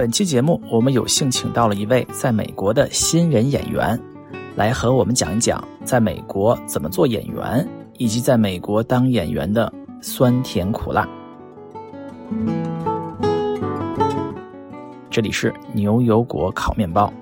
本期节目，我们有幸请到了一位在美国的新人演员，来和我们讲一讲在美国怎么做演员，以及在美国当演员的酸甜苦辣。这里是牛油果烤面包。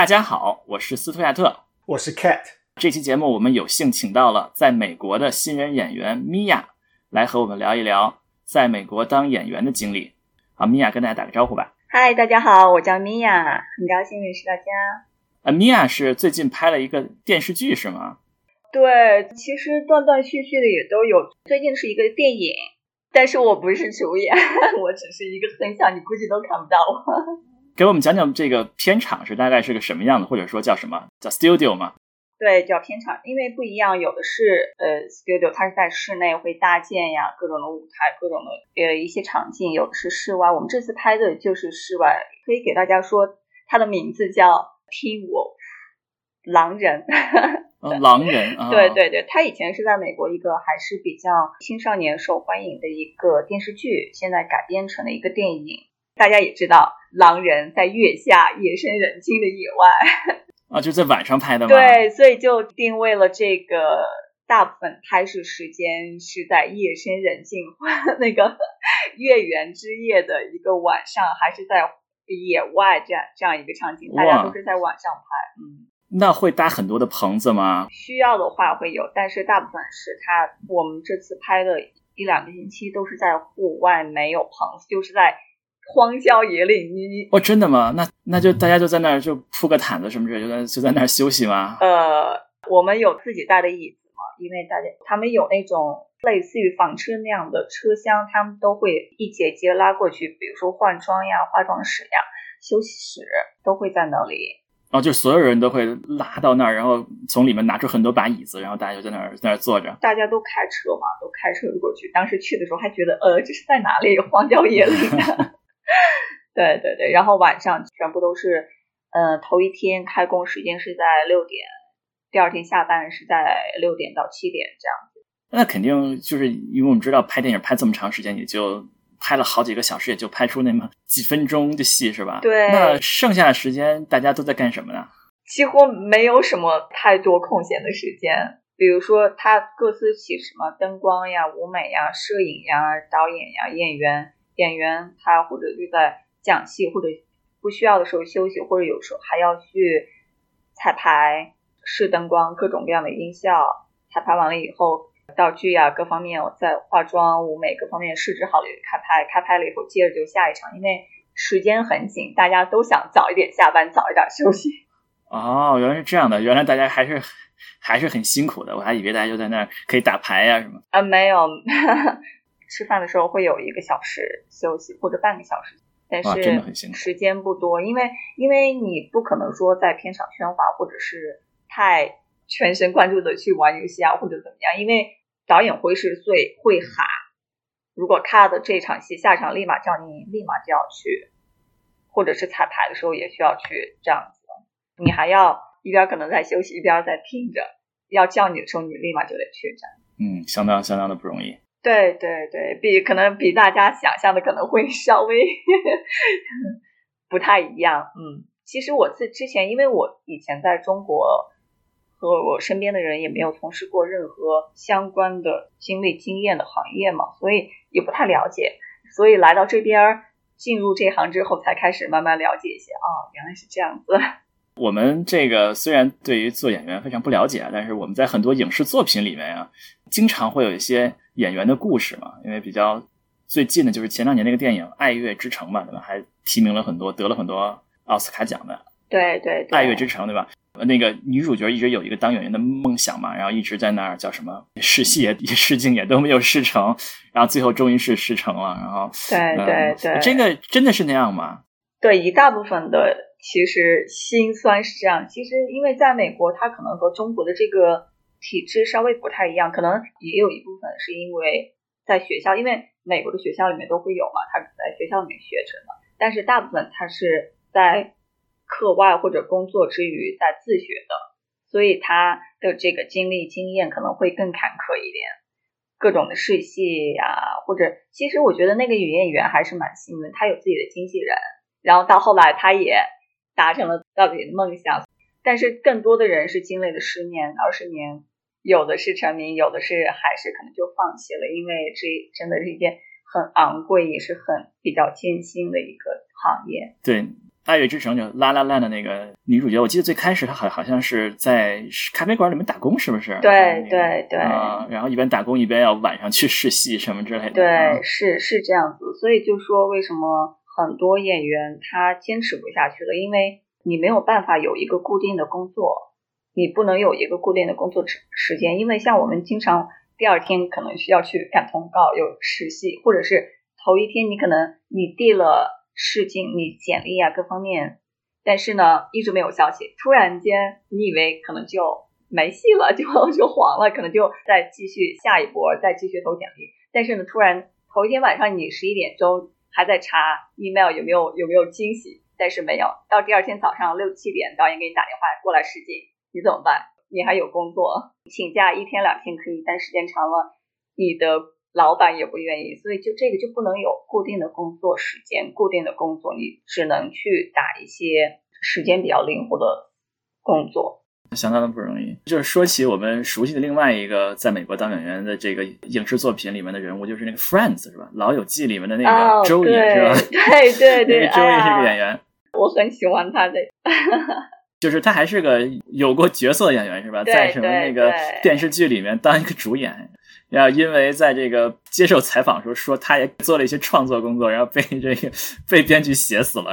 大家好，我是斯图亚特，我是 Cat。这期节目我们有幸请到了在美国的新人演员米娅，来和我们聊一聊在美国当演员的经历。好，米娅跟大家打个招呼吧。嗨，大家好，我叫米娅，很高兴认识大家。呃，米娅是最近拍了一个电视剧是吗？对，其实断断续续的也都有。最近是一个电影，但是我不是主演，我只是一个分享，你估计都看不到我。给我们讲讲这个片场是大概是个什么样的，或者说叫什么叫 studio 吗？对，叫片场，因为不一样，有的是呃 studio，它是在室内会搭建呀，各种的舞台，各种的呃一些场景；有的是室外，我们这次拍的就是室外。可以给大家说，它的名字叫 Teen Wolf，狼人。狼人。对 对对，他以前是在美国一个还是比较青少年受欢迎的一个电视剧，现在改编成了一个电影。大家也知道，狼人在月下夜深人静的野外啊，就在晚上拍的吗？对，所以就定位了这个大部分拍摄时间是在夜深人静那个月圆之夜的一个晚上，还是在野外这样这样一个场景，大家都是在晚上拍。嗯，那会搭很多的棚子吗？需要的话会有，但是大部分是他我们这次拍的一两个星期都是在户外，没有棚子，就是在。荒郊野岭，你你哦，真的吗？那那就大家就在那儿就铺个毯子什么之类，就在就在那儿休息吗？呃，我们有自己带的椅子嘛，因为大家他们有那种类似于房车那样的车厢，他们都会一节节拉过去，比如说换装呀、化妆室呀、休息室都会在那里。哦，就所有人都会拉到那儿，然后从里面拿出很多把椅子，然后大家就在那儿在那儿坐着。大家都开车嘛，都开车过去。当时去的时候还觉得，呃，这是在哪里？荒郊野岭。对对对，然后晚上全部都是，呃，头一天开工时间是在六点，第二天下班是在六点到七点这样子。那肯定就是因为我们知道拍电影拍这么长时间，也就拍了好几个小时，也就拍出那么几分钟的戏是吧？对。那剩下的时间大家都在干什么呢？几乎没有什么太多空闲的时间，比如说他各司其职嘛，灯光呀、舞美呀、摄影呀、导演呀、演员。演员他或者就在讲戏，或者不需要的时候休息，或者有时候还要去彩排、试灯光、各种各样的音效。彩排完了以后，道具呀各方面，我在化妆、舞美各方面设置好了，开拍。开拍了以后，接着就下一场，因为时间很紧，大家都想早一点下班，早一点休息。哦，原来是这样的，原来大家还是还是很辛苦的，我还以为大家就在那儿可以打牌呀什么。啊，没有。吃饭的时候会有一个小时休息或者半个小时，但是时间不多，因为因为你不可能说在片场喧哗或者是太全神贯注的去玩游戏啊或者怎么样，因为导演会是最会喊，如果 cut 这场戏，下场立马叫你立马就要去，或者是彩排的时候也需要去这样子，你还要一边可能在休息一边在听着，要叫你的时候你立马就得去这样。嗯，相当相当的不容易。对对对，比可能比大家想象的可能会 稍微不太一样。嗯，其实我自之前，因为我以前在中国和我身边的人也没有从事过任何相关的经历经验的行业嘛，所以也不太了解。所以来到这边进入这行之后，才开始慢慢了解一些。哦，原来是这样子。我们这个虽然对于做演员非常不了解，但是我们在很多影视作品里面啊，经常会有一些。演员的故事嘛，因为比较最近的就是前两年那个电影《爱乐之城》嘛，对吧？还提名了很多，得了很多奥斯卡奖的。对对，《爱乐之城》对吧？那个女主角一直有一个当演员的梦想嘛，然后一直在那儿叫什么试戏也试镜也都没有试成，然后最后终于是试成了。然后对对对，这个真的是那样吗？对，一大部分的其实心酸是这样。其实因为在美国，它可能和中国的这个。体制稍微不太一样，可能也有一部分是因为在学校，因为美国的学校里面都会有嘛，他在学校里面学成的。但是大部分他是在课外或者工作之余在自学的，所以他的这个经历经验可能会更坎坷一点，各种的试戏呀，或者其实我觉得那个女演员还是蛮幸运，她有自己的经纪人，然后到后来她也达成了自己的梦想，但是更多的人是经历了十年、二十年，有的是成名，有的是还是可能就放弃了，因为这真的是一件。很昂贵，也是很比较艰辛的一个行业。对，《爱乐之城》就《拉拉烂》的那个女主角，我记得最开始她好好像是在咖啡馆里面打工，是不是？对对对。啊，然后一边打工一边要晚上去试戏什么之类的。对，是是这样子。所以就说为什么很多演员他坚持不下去了？因为你没有办法有一个固定的工作，你不能有一个固定的工作时时间，因为像我们经常。第二天可能需要去赶通告，有实习，或者是头一天你可能你递了试镜，你简历啊各方面，但是呢一直没有消息。突然间你以为可能就没戏了，就就黄了，可能就再继续下一波，再继续投简历。但是呢，突然头一天晚上你十一点钟还在查 email 有没有有没有惊喜，但是没有。到第二天早上六七点，导演给你打电话过来试镜，你怎么办？你还有工作，请假一天两天可以，但时间长了，你的老板也不愿意，所以就这个就不能有固定的工作时间，固定的工作，你只能去打一些时间比较灵活的工作，相当的不容易。就是说起我们熟悉的另外一个在美国当演员的这个影视作品里面的人物，就是那个《Friends》是吧？《老友记》里面的那个周也是吧？对 对对，周也 是个演员，我很喜欢他的。就是他还是个有过角色的演员是吧？在什么那个电视剧里面当一个主演，然后因为在这个接受采访时候说他也做了一些创作工作，然后被这个被编剧写死了。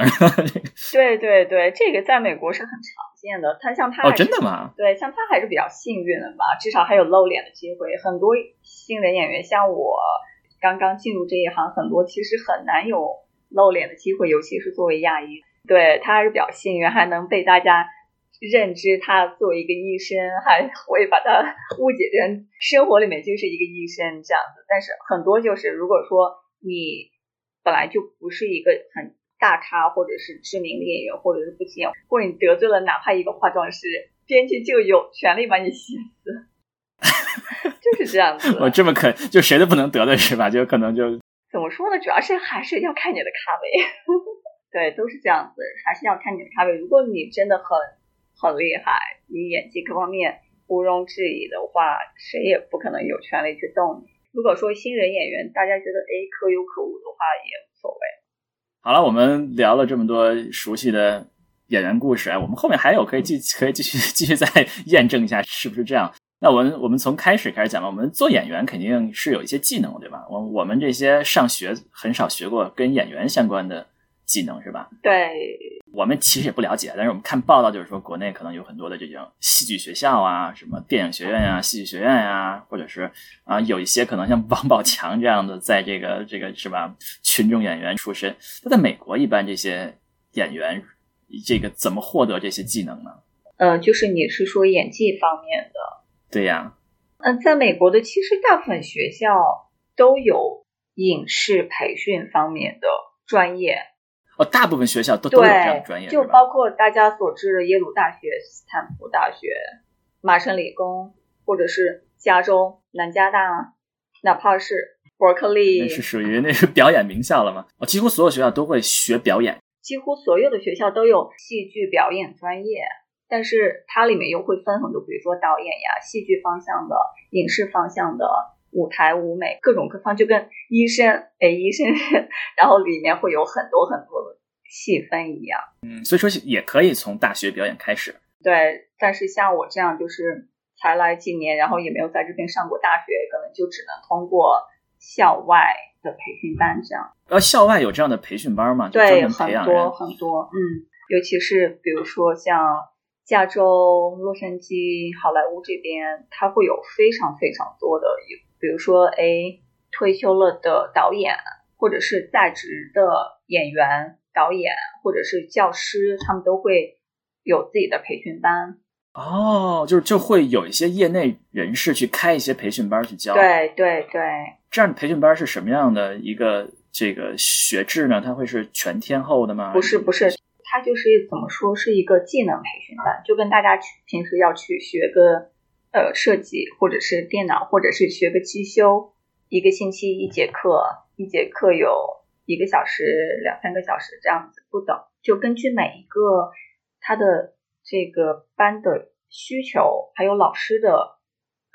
对对对，这个在美国是很常见的。他像他哦，真的吗？对，像他还是比较幸运的吧，至少还有露脸的机会。很多新人演员像我刚刚进入这一行，很多其实很难有露脸的机会，尤其是作为亚裔。对他还是比较幸运，还能被大家。认知他作为一个医生，还会把他误解成生活里面就是一个医生这样子。但是很多就是，如果说你本来就不是一个很大咖，或者是知名的演员，或者是不起眼，或者你得罪了哪怕一个化妆师，编剧就有权利把你写死，就是这样子。我这么可就谁都不能得罪是吧？就可能就怎么说呢？主要是还是要看你的咖位，对，都是这样子，还是要看你的咖位。如果你真的很很厉害，你演技各方面毋庸置疑的话，谁也不可能有权利去动你。如果说新人演员，大家觉得哎可有可无的话，也无所谓。好了，我们聊了这么多熟悉的演员故事，哎，我们后面还有可以继 可以继续继续再验证一下是不是这样。那我们我们从开始开始讲吧。我们做演员肯定是有一些技能，对吧？我我们这些上学很少学过跟演员相关的。技能是吧？对，我们其实也不了解，但是我们看报道，就是说国内可能有很多的这种戏剧学校啊，什么电影学院呀、戏剧学院呀，或者是啊，有一些可能像王宝强这样的，在这个这个是吧，群众演员出身。那在美国，一般这些演员这个怎么获得这些技能呢？嗯，就是你是说演技方面的？对呀。嗯，在美国的其实大部分学校都有影视培训方面的专业。哦，大部分学校都都有这样的专业，就包括大家所知的耶鲁大学、斯坦福大学、麻省理工，或者是加州南加大，哪怕是伯克利，那是属于那是表演名校了吗？哦，几乎所有学校都会学表演，几乎所有的学校都有戏剧表演专业，但是它里面又会分很多，比如说导演呀、戏剧方向的、影视方向的、舞台舞美各种各方，就跟医生哎，医生，然后里面会有很多很多的。细分一样，嗯，所以说也可以从大学表演开始。对，但是像我这样就是才来几年，然后也没有在这边上过大学，可能就只能通过校外的培训班这样。呃，校外有这样的培训班吗？对，很多很多，嗯，尤其是比如说像加州、洛杉矶、好莱坞这边，它会有非常非常多的，比如说哎，退休了的导演，或者是在职的演员。导演或者是教师，他们都会有自己的培训班。哦，就是就会有一些业内人士去开一些培训班去教。对对对，这样的培训班是什么样的一个这个学制呢？它会是全天候的吗？不是，不是，它就是怎么说是一个技能培训班，就跟大家去平时要去学个呃设计，或者是电脑，或者是学个机修，一个星期一节课，一节课有一个小时、两三个小时这样子不等，就根据每一个他的这个班的需求，还有老师的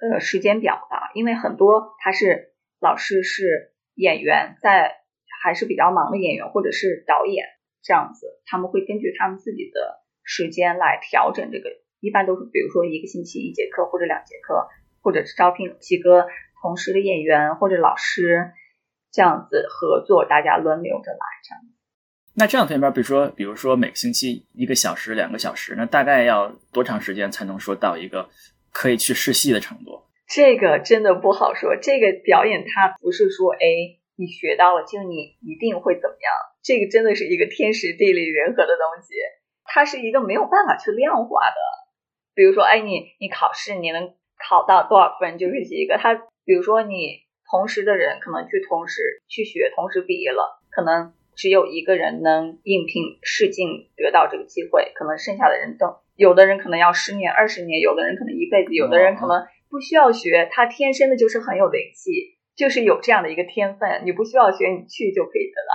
呃时间表吧，因为很多他是老师是演员在。还是比较忙的演员或者是导演这样子，他们会根据他们自己的时间来调整这个。一般都是比如说一个星期一节课或者两节课，或者是招聘几个同时的演员或者老师这样子合作，大家轮流着来这样。那这样片边，比如说比如说每个星期一个小时、两个小时，那大概要多长时间才能说到一个可以去试戏的程度？这个真的不好说。这个表演它不是说哎。你学到了，就你一定会怎么样？这个真的是一个天时地利人和的东西，它是一个没有办法去量化的。比如说，哎，你你考试你能考到多少分就是一个。他比如说你同时的人可能去同时去学，同时毕业了，可能只有一个人能应聘试镜得到这个机会，可能剩下的人都有的人可能要十年、二十年，有的人可能一辈子，有的人可能不需要学，他天生的就是很有灵气。就是有这样的一个天分，你不需要学，你去就可以得到。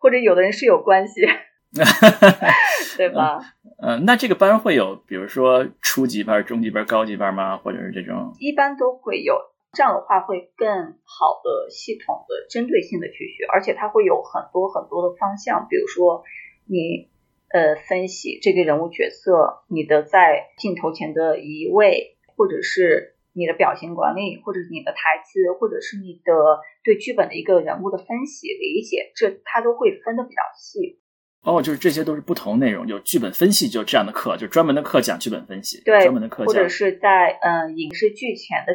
或者有的人是有关系，对吧？嗯，那这个班会有，比如说初级班、中级班、高级班吗？或者是这种？一般都会有。这样的话会更好的、系统的、针对性的去学，而且它会有很多很多的方向。比如说，你呃分析这个人物角色，你的在镜头前的移位，或者是。你的表情管理，或者你的台词，或者是你的对剧本的一个人物的分析理解，这它都会分的比较细。哦，就是这些都是不同内容，有剧本分析，就这样的课，就专门的课讲剧本分析，对，专门的课讲或者是在嗯影视剧前的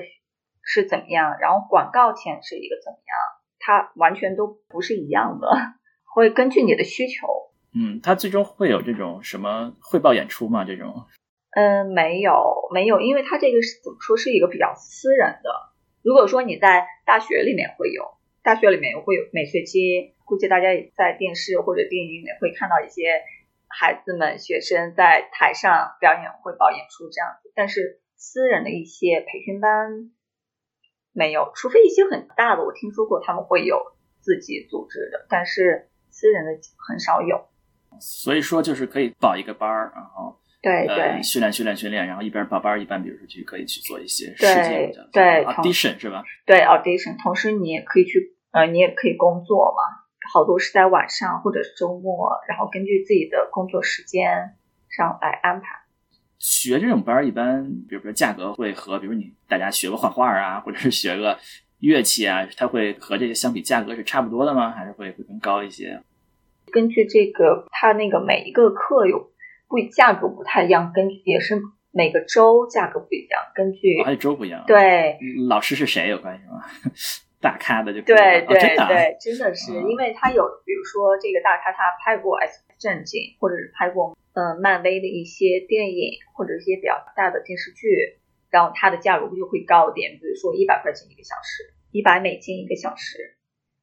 是怎么样，然后广告前是一个怎么样，它完全都不是一样的，会根据你的需求。嗯，它最终会有这种什么汇报演出吗？这种？嗯，没有没有，因为它这个是怎么说是一个比较私人的。如果说你在大学里面会有，大学里面会有每学期，估计大家也在电视或者电影里面会看到一些孩子们、学生在台上表演汇报演出这样子。但是私人的一些培训班没有，除非一些很大的，我听说过他们会有自己组织的，但是私人的很少有。所以说，就是可以报一个班儿，然后。对对，训练训练训练，然后一边报班一边，比如说去可以去做一些对对 audition 是吧？对 audition，同时你也可以去呃，你也可以工作嘛，好多是在晚上或者是周末，然后根据自己的工作时间上来安排。学这种班一般，比如说价格会和比如你大家学个画画啊，或者是学个乐器啊，它会和这些相比价格是差不多的吗？还是会会更高一些？根据这个，它那个每一个课有。不价格不太一样，根据也是每个州价格不一样，根据还州不一样。对，老师是谁有关系吗？大咖的就对对对，真的是，因为他有，比如说这个大咖他拍过《X 战警》，或者是拍过呃漫威的一些电影，或者一些比较大的电视剧，然后它的价格就会高一点，比如说一百块钱一个小时，一百美金一个小时，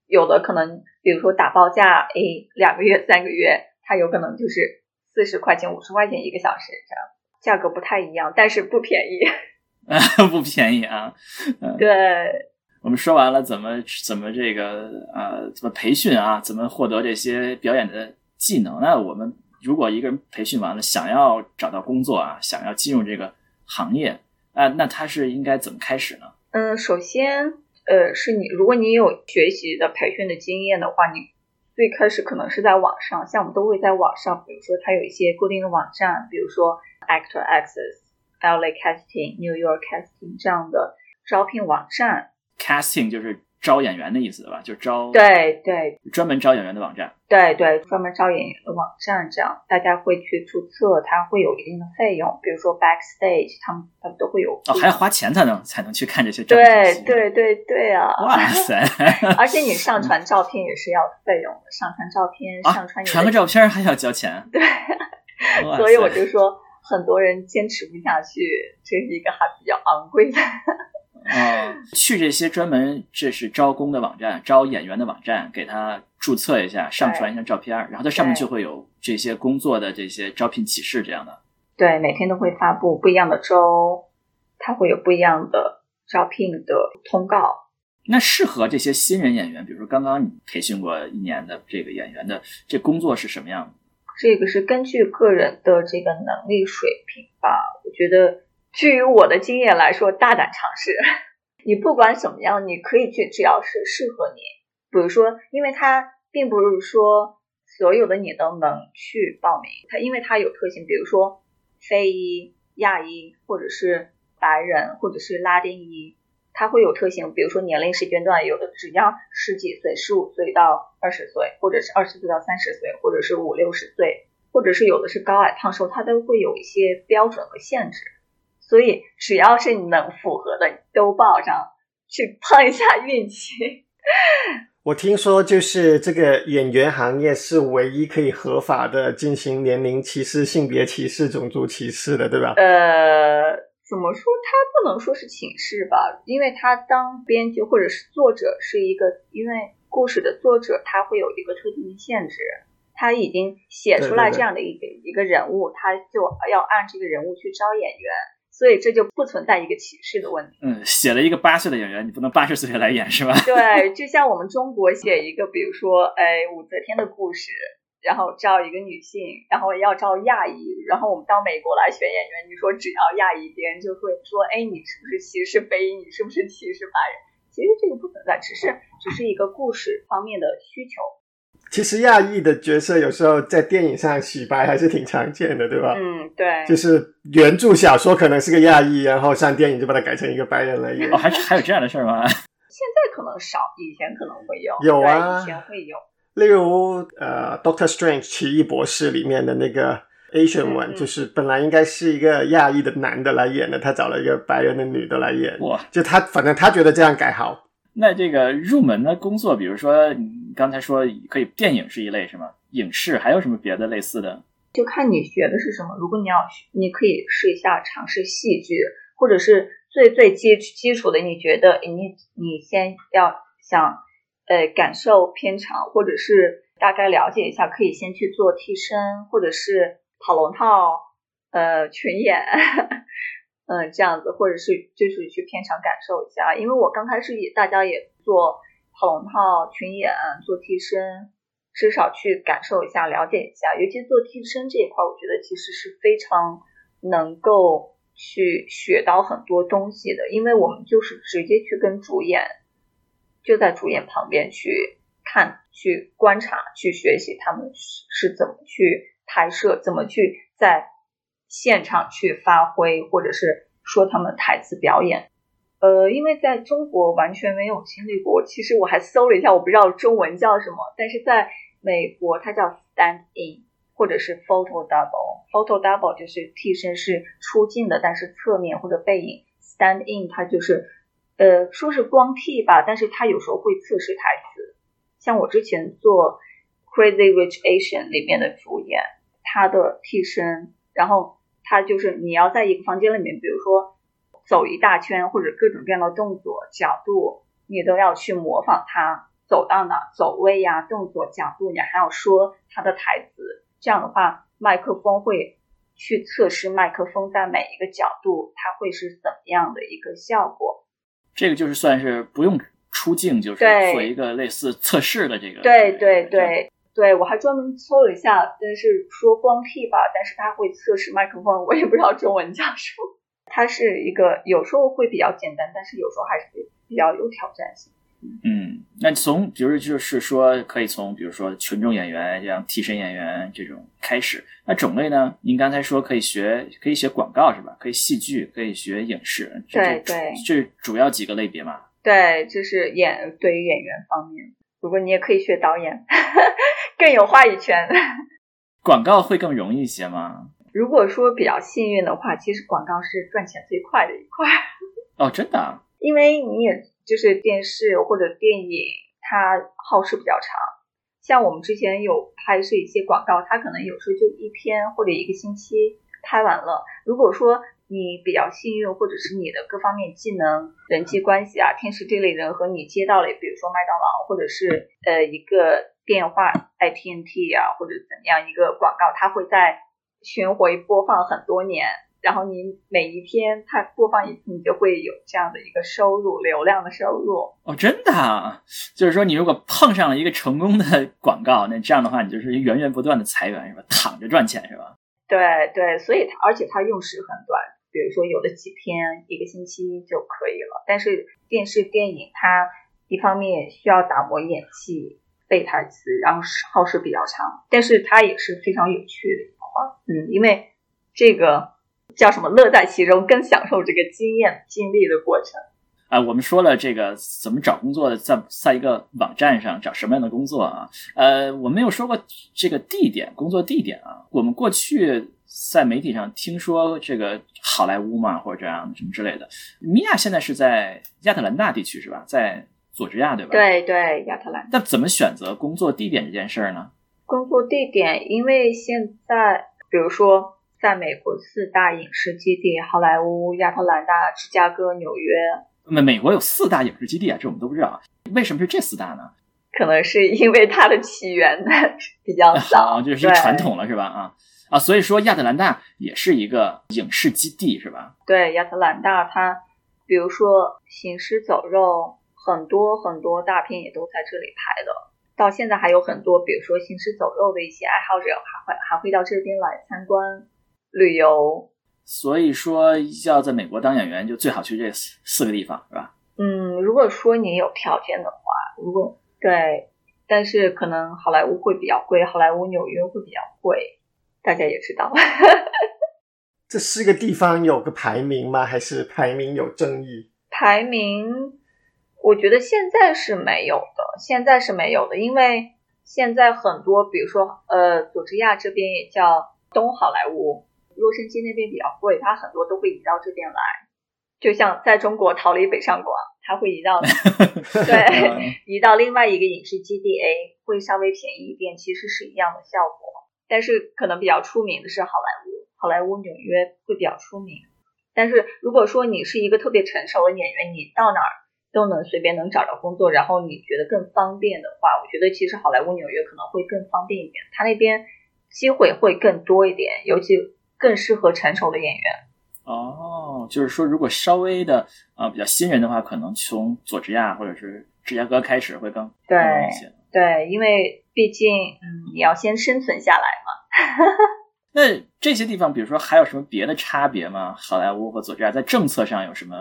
有的可能比如说打包价，哎，两个月三个月，它有可能就是。四十块钱、五十块钱一个小时，这样价格不太一样，但是不便宜。啊，不便宜啊。对，我们说完了怎么怎么这个呃怎么培训啊，怎么获得这些表演的技能。那我们如果一个人培训完了，想要找到工作啊，想要进入这个行业啊，那他是应该怎么开始呢？嗯，首先呃，是你如果你有学习的培训的经验的话，你。最开始可能是在网上，像我们都会在网上，比如说它有一些固定的网站，比如说 Actor Access、LA Casting、New York Casting 这样的招聘网站。Casting 就是。招演员的意思吧？就招对对，专门招演员的网站。对对，专门招演员的网站，这样大家会去注册，它会有一定的费用。比如说 Backstage，他们他们都会有哦，还要花钱才能才能去看这些照片。对对对对啊！哇塞！而且你上传照片也是要费用的，上传照片上传传个照片还要交钱。对，所以我就说很多人坚持不下去，这是一个还比较昂贵的。啊，去这些专门这是招工的网站、招演员的网站，给他注册一下，上传一下照片，然后在上面就会有这些工作的这些招聘启事这样的。对，每天都会发布不一样的周，它会有不一样的招聘的通告。那适合这些新人演员，比如说刚刚你培训过一年的这个演员的，这工作是什么样的？这个是根据个人的这个能力水平吧。我觉得，基于我的经验来说，大胆尝试。你不管怎么样，你可以去，只要是适合你。比如说，因为它并不是说所有的你都能去报名，它因为它有特性，比如说非裔、亚裔，或者是白人，或者是拉丁裔。它会有特性，比如说年龄时间段，有的只要十几岁，十五岁到二十岁，或者是二十岁到三十岁，或者是五六十岁，或者是有的是高矮胖瘦，它都会有一些标准和限制。所以只要是你能符合的，都报上去碰一下运气。我听说，就是这个演员行业是唯一可以合法的进行年龄歧视、性别歧视、种族歧视的，对吧？呃。怎么说？他不能说是歧视吧，因为他当编剧或者是作者是一个，因为故事的作者他会有一个特定的限制，他已经写出来这样的一个一个人物，他就要按这个人物去招演员，所以这就不存在一个歧视的问题。嗯，写了一个八岁的演员，你不能八十岁来演是吧？对，就像我们中国写一个，比如说，哎，武则天的故事。然后招一个女性，然后要招亚裔，然后我们到美国来选演员，你说只要亚裔，别人就会说，哎，你是不是歧视非裔？你是不是歧视白人？其实这个不存在，只是只是一个故事方面的需求。其实亚裔的角色有时候在电影上洗白还是挺常见的，对吧？嗯，对。就是原著小说可能是个亚裔，然后上电影就把它改成一个白人来演。哦，还还有这样的事儿吗？现在可能少，以前可能会有。有啊，以前会有。例如，呃，《Doctor Strange》奇异博士里面的那个 Asian one，就是本来应该是一个亚裔的男的来演的，他找了一个白人的女的来演。哇！就他，反正他觉得这样改好。那这个入门的工作，比如说你刚才说可以，电影是一类是吗？影视还有什么别的类似的？就看你学的是什么。如果你要，你可以试一下尝试戏剧，或者是最最基基础的，你觉得你你先要想。呃，感受片场，或者是大概了解一下，可以先去做替身，或者是跑龙套，呃，群演，嗯，这样子，或者是就是去片场感受一下。因为我刚开始也大家也做跑龙套、群演、做替身，至少去感受一下、了解一下。尤其做替身这一块，我觉得其实是非常能够去学到很多东西的，因为我们就是直接去跟主演。就在主演旁边去看、去观察、去学习他们是怎么去拍摄、怎么去在现场去发挥，或者是说他们台词表演。呃，因为在中国完全没有经历过，其实我还搜了一下，我不知道中文叫什么，但是在美国它叫 stand in 或者是 photo double。photo double 就是替身是出镜的，但是侧面或者背影。stand in 它就是。呃，说是光替吧，但是他有时候会测试台词。像我之前做《Crazy Rich Asian》里面的主演，他的替身，然后他就是你要在一个房间里面，比如说走一大圈或者各种各样的动作角度，你都要去模仿他走到哪，走位呀、动作角度，你还要说他的台词。这样的话，麦克风会去测试麦克风在每一个角度，它会是怎么样的一个效果。这个就是算是不用出镜，就是做一个类似测试的这个。对对对对，我还专门搜了一下，但是说光屁吧，但是它会测试麦克风，我也不知道中文叫什么。它是一个有时候会比较简单，但是有时候还是比较有挑战性。嗯，那从比如就是说，可以从比如说群众演员，像替身演员这种开始。那种类呢？您刚才说可以学，可以学广告是吧？可以戏剧，可以学影视。对对，这主要几个类别嘛？对，就是演对于演员方面，如果你也可以学导演，更有话语权。广告会更容易一些吗？如果说比较幸运的话，其实广告是赚钱最快的一块。哦，真的？因为你也。就是电视或者电影，它耗时比较长。像我们之前有拍摄一些广告，它可能有时候就一天或者一个星期拍完了。如果说你比较幸运，或者是你的各方面技能、人际关系啊，天时地利人和，你接到了，比如说麦当劳，或者是呃一个电话 AT&T 啊，或者怎么样一个广告，它会在巡回播放很多年。然后你每一天它播放一次，你就会有这样的一个收入，流量的收入。哦，真的啊，就是说你如果碰上了一个成功的 广告，那这样的话你就是源源不断的财源是吧？躺着赚钱是吧？对对，所以它而且它用时很短，比如说有的几天、一个星期就可以了。但是电视电影它一方面需要打磨演技、背台词，然后耗时比较长，但是它也是非常有趣的一块。嗯，因为这个。叫什么？乐在其中，更享受这个经验经历的过程。啊，我们说了这个怎么找工作的，在在一个网站上找什么样的工作啊？呃，我没有说过这个地点，工作地点啊。我们过去在媒体上听说这个好莱坞嘛，或者这样什么之类的。米娅现在是在亚特兰大地区是吧？在佐治亚对吧？对对，亚特兰。那怎么选择工作地点这件事儿呢？工作地点，因为现在比如说。在美国四大影视基地：好莱坞、亚特兰大、芝加哥、纽约。美美国有四大影视基地啊，这我们都不知道。为什么是这四大呢？可能是因为它的起源比较早，就是传统了，是吧？啊啊，所以说亚特兰大也是一个影视基地，是吧？对，亚特兰大它，比如说《行尸走肉》，很多很多大片也都在这里拍的。到现在还有很多，比如说《行尸走肉》的一些爱好者还会还会到这边来参观。旅游，所以说要在美国当演员，就最好去这四四个地方，是吧？嗯，如果说你有条件的话，如果对，但是可能好莱坞会比较贵，好莱坞、纽约会比较贵，大家也知道。这四个地方有个排名吗？还是排名有争议？排名，我觉得现在是没有的，现在是没有的，因为现在很多，比如说呃，佐治亚这边也叫东好莱坞。洛杉矶那边比较贵，它很多都会移到这边来，就像在中国逃离北上广，它会移到 对移到另外一个影视基地 A，会稍微便宜一点，其实是一样的效果。但是可能比较出名的是好莱坞，好莱坞纽约会比较出名。但是如果说你是一个特别成熟的演员，你到哪儿都能随便能找着工作，然后你觉得更方便的话，我觉得其实好莱坞纽约可能会更方便一点，它那边机会会更多一点，尤其。更适合成熟的演员哦，就是说，如果稍微的啊比较新人的话，可能从佐治亚或者是芝加哥开始会更对对，因为毕竟嗯，你要先生存下来嘛。那这些地方，比如说还有什么别的差别吗？好莱坞和佐治亚在政策上有什么？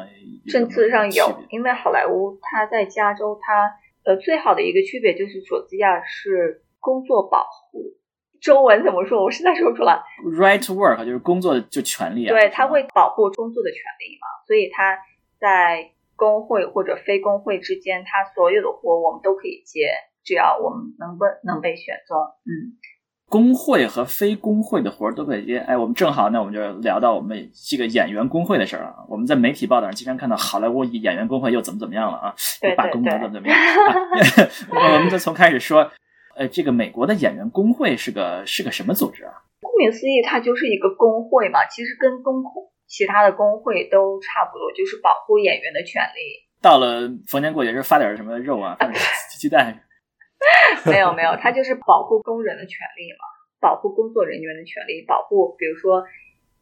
政策上有，因为好莱坞它在加州，它呃最好的一个区别就是佐治亚是工作保护。中文怎么说？我实在说不出来。Right to work 就是工作就权利啊。对，他会保护工作的权利嘛，所以他在工会或者非工会之间，他所有的活我们都可以接，只要我们能被能被选中。嗯，工会和非工会的活儿都可以接。哎，我们正好，那我们就聊到我们这个演员工会的事儿啊。我们在媒体报道上经常看到好莱坞演员工会又怎么怎么样了啊？又罢工怎么怎么样？我们就从开始说。呃，这个美国的演员工会是个是个什么组织啊？顾名思义，它就是一个工会嘛。其实跟工会其他的工会都差不多，就是保护演员的权利。到了逢年过节就发点什么肉啊，发点 鸡蛋。没有没有，它就是保护工人的权利嘛，保护工作人员的权利，保护比如说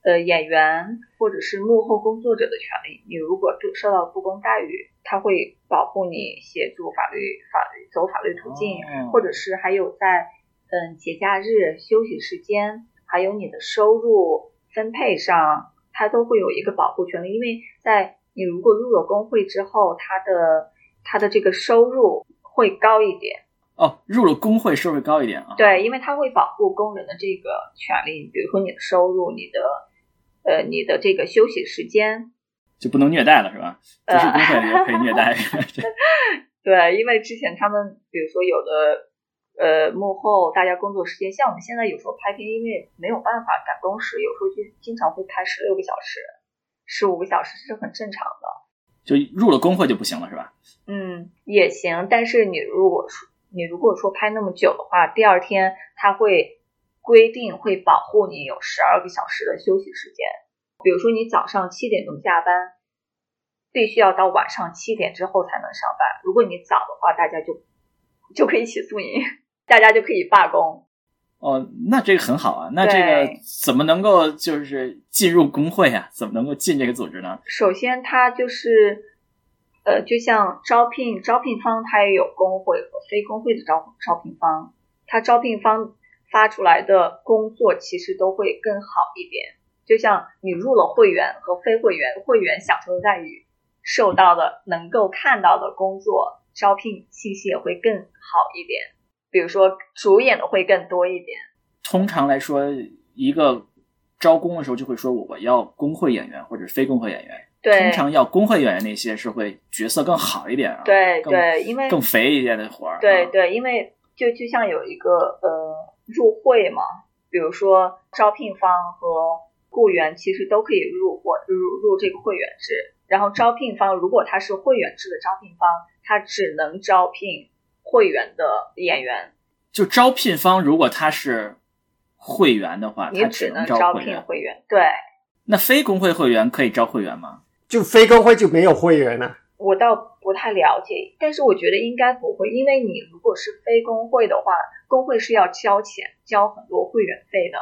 呃演员或者是幕后工作者的权利。你如果受到不公待遇。他会保护你，协助法律法律走法律途径，或者是还有在嗯节假日休息时间，还有你的收入分配上，他都会有一个保护权利。因为在你如果入了工会之后，他的他的这个收入会高一点。哦，入了工会收入高一点啊？对，因为他会保护工人的这个权利，比如说你的收入，你的呃你的这个休息时间。就不能虐待了是吧？不是工会也可以虐待。对，因为之前他们比如说有的呃幕后大家工作时间，像我们现在有时候拍片，因为没有办法赶工时，有时候就经常会拍十六个小时、十五个小时是很正常的。就入了工会就不行了是吧？嗯，也行，但是你如果说你如果说拍那么久的话，第二天他会规定会保护你有十二个小时的休息时间。比如说你早上七点钟下班，必须要到晚上七点之后才能上班。如果你早的话，大家就就可以起诉你，大家就可以罢工。哦，那这个很好啊。那这个怎么能够就是进入工会啊？怎么能够进这个组织呢？首先，它就是呃，就像招聘招聘方，它也有工会和非工会的招招聘方，它招聘方发出来的工作其实都会更好一点。就像你入了会员和非会员，会员享受的待遇，受到的能够看到的工作招聘信息也会更好一点。比如说，主演的会更多一点。通常来说，一个招工的时候就会说我要工会演员或者非工会演员。对，通常要工会演员那些是会角色更好一点啊。对对，因为更肥一点的活儿。对对，因为就就像有一个呃入会嘛，比如说招聘方和雇员其实都可以入会入入这个会员制，然后招聘方如果他是会员制的招聘方，他只能招聘。会员的演员，就招聘方如果他是会员的话，你只能招聘会员。对，那非工会会员可以招会员吗？就非工会就没有会员呢？我倒不太了解，但是我觉得应该不会，因为你如果是非工会的话，工会是要交钱，交很多会员费的。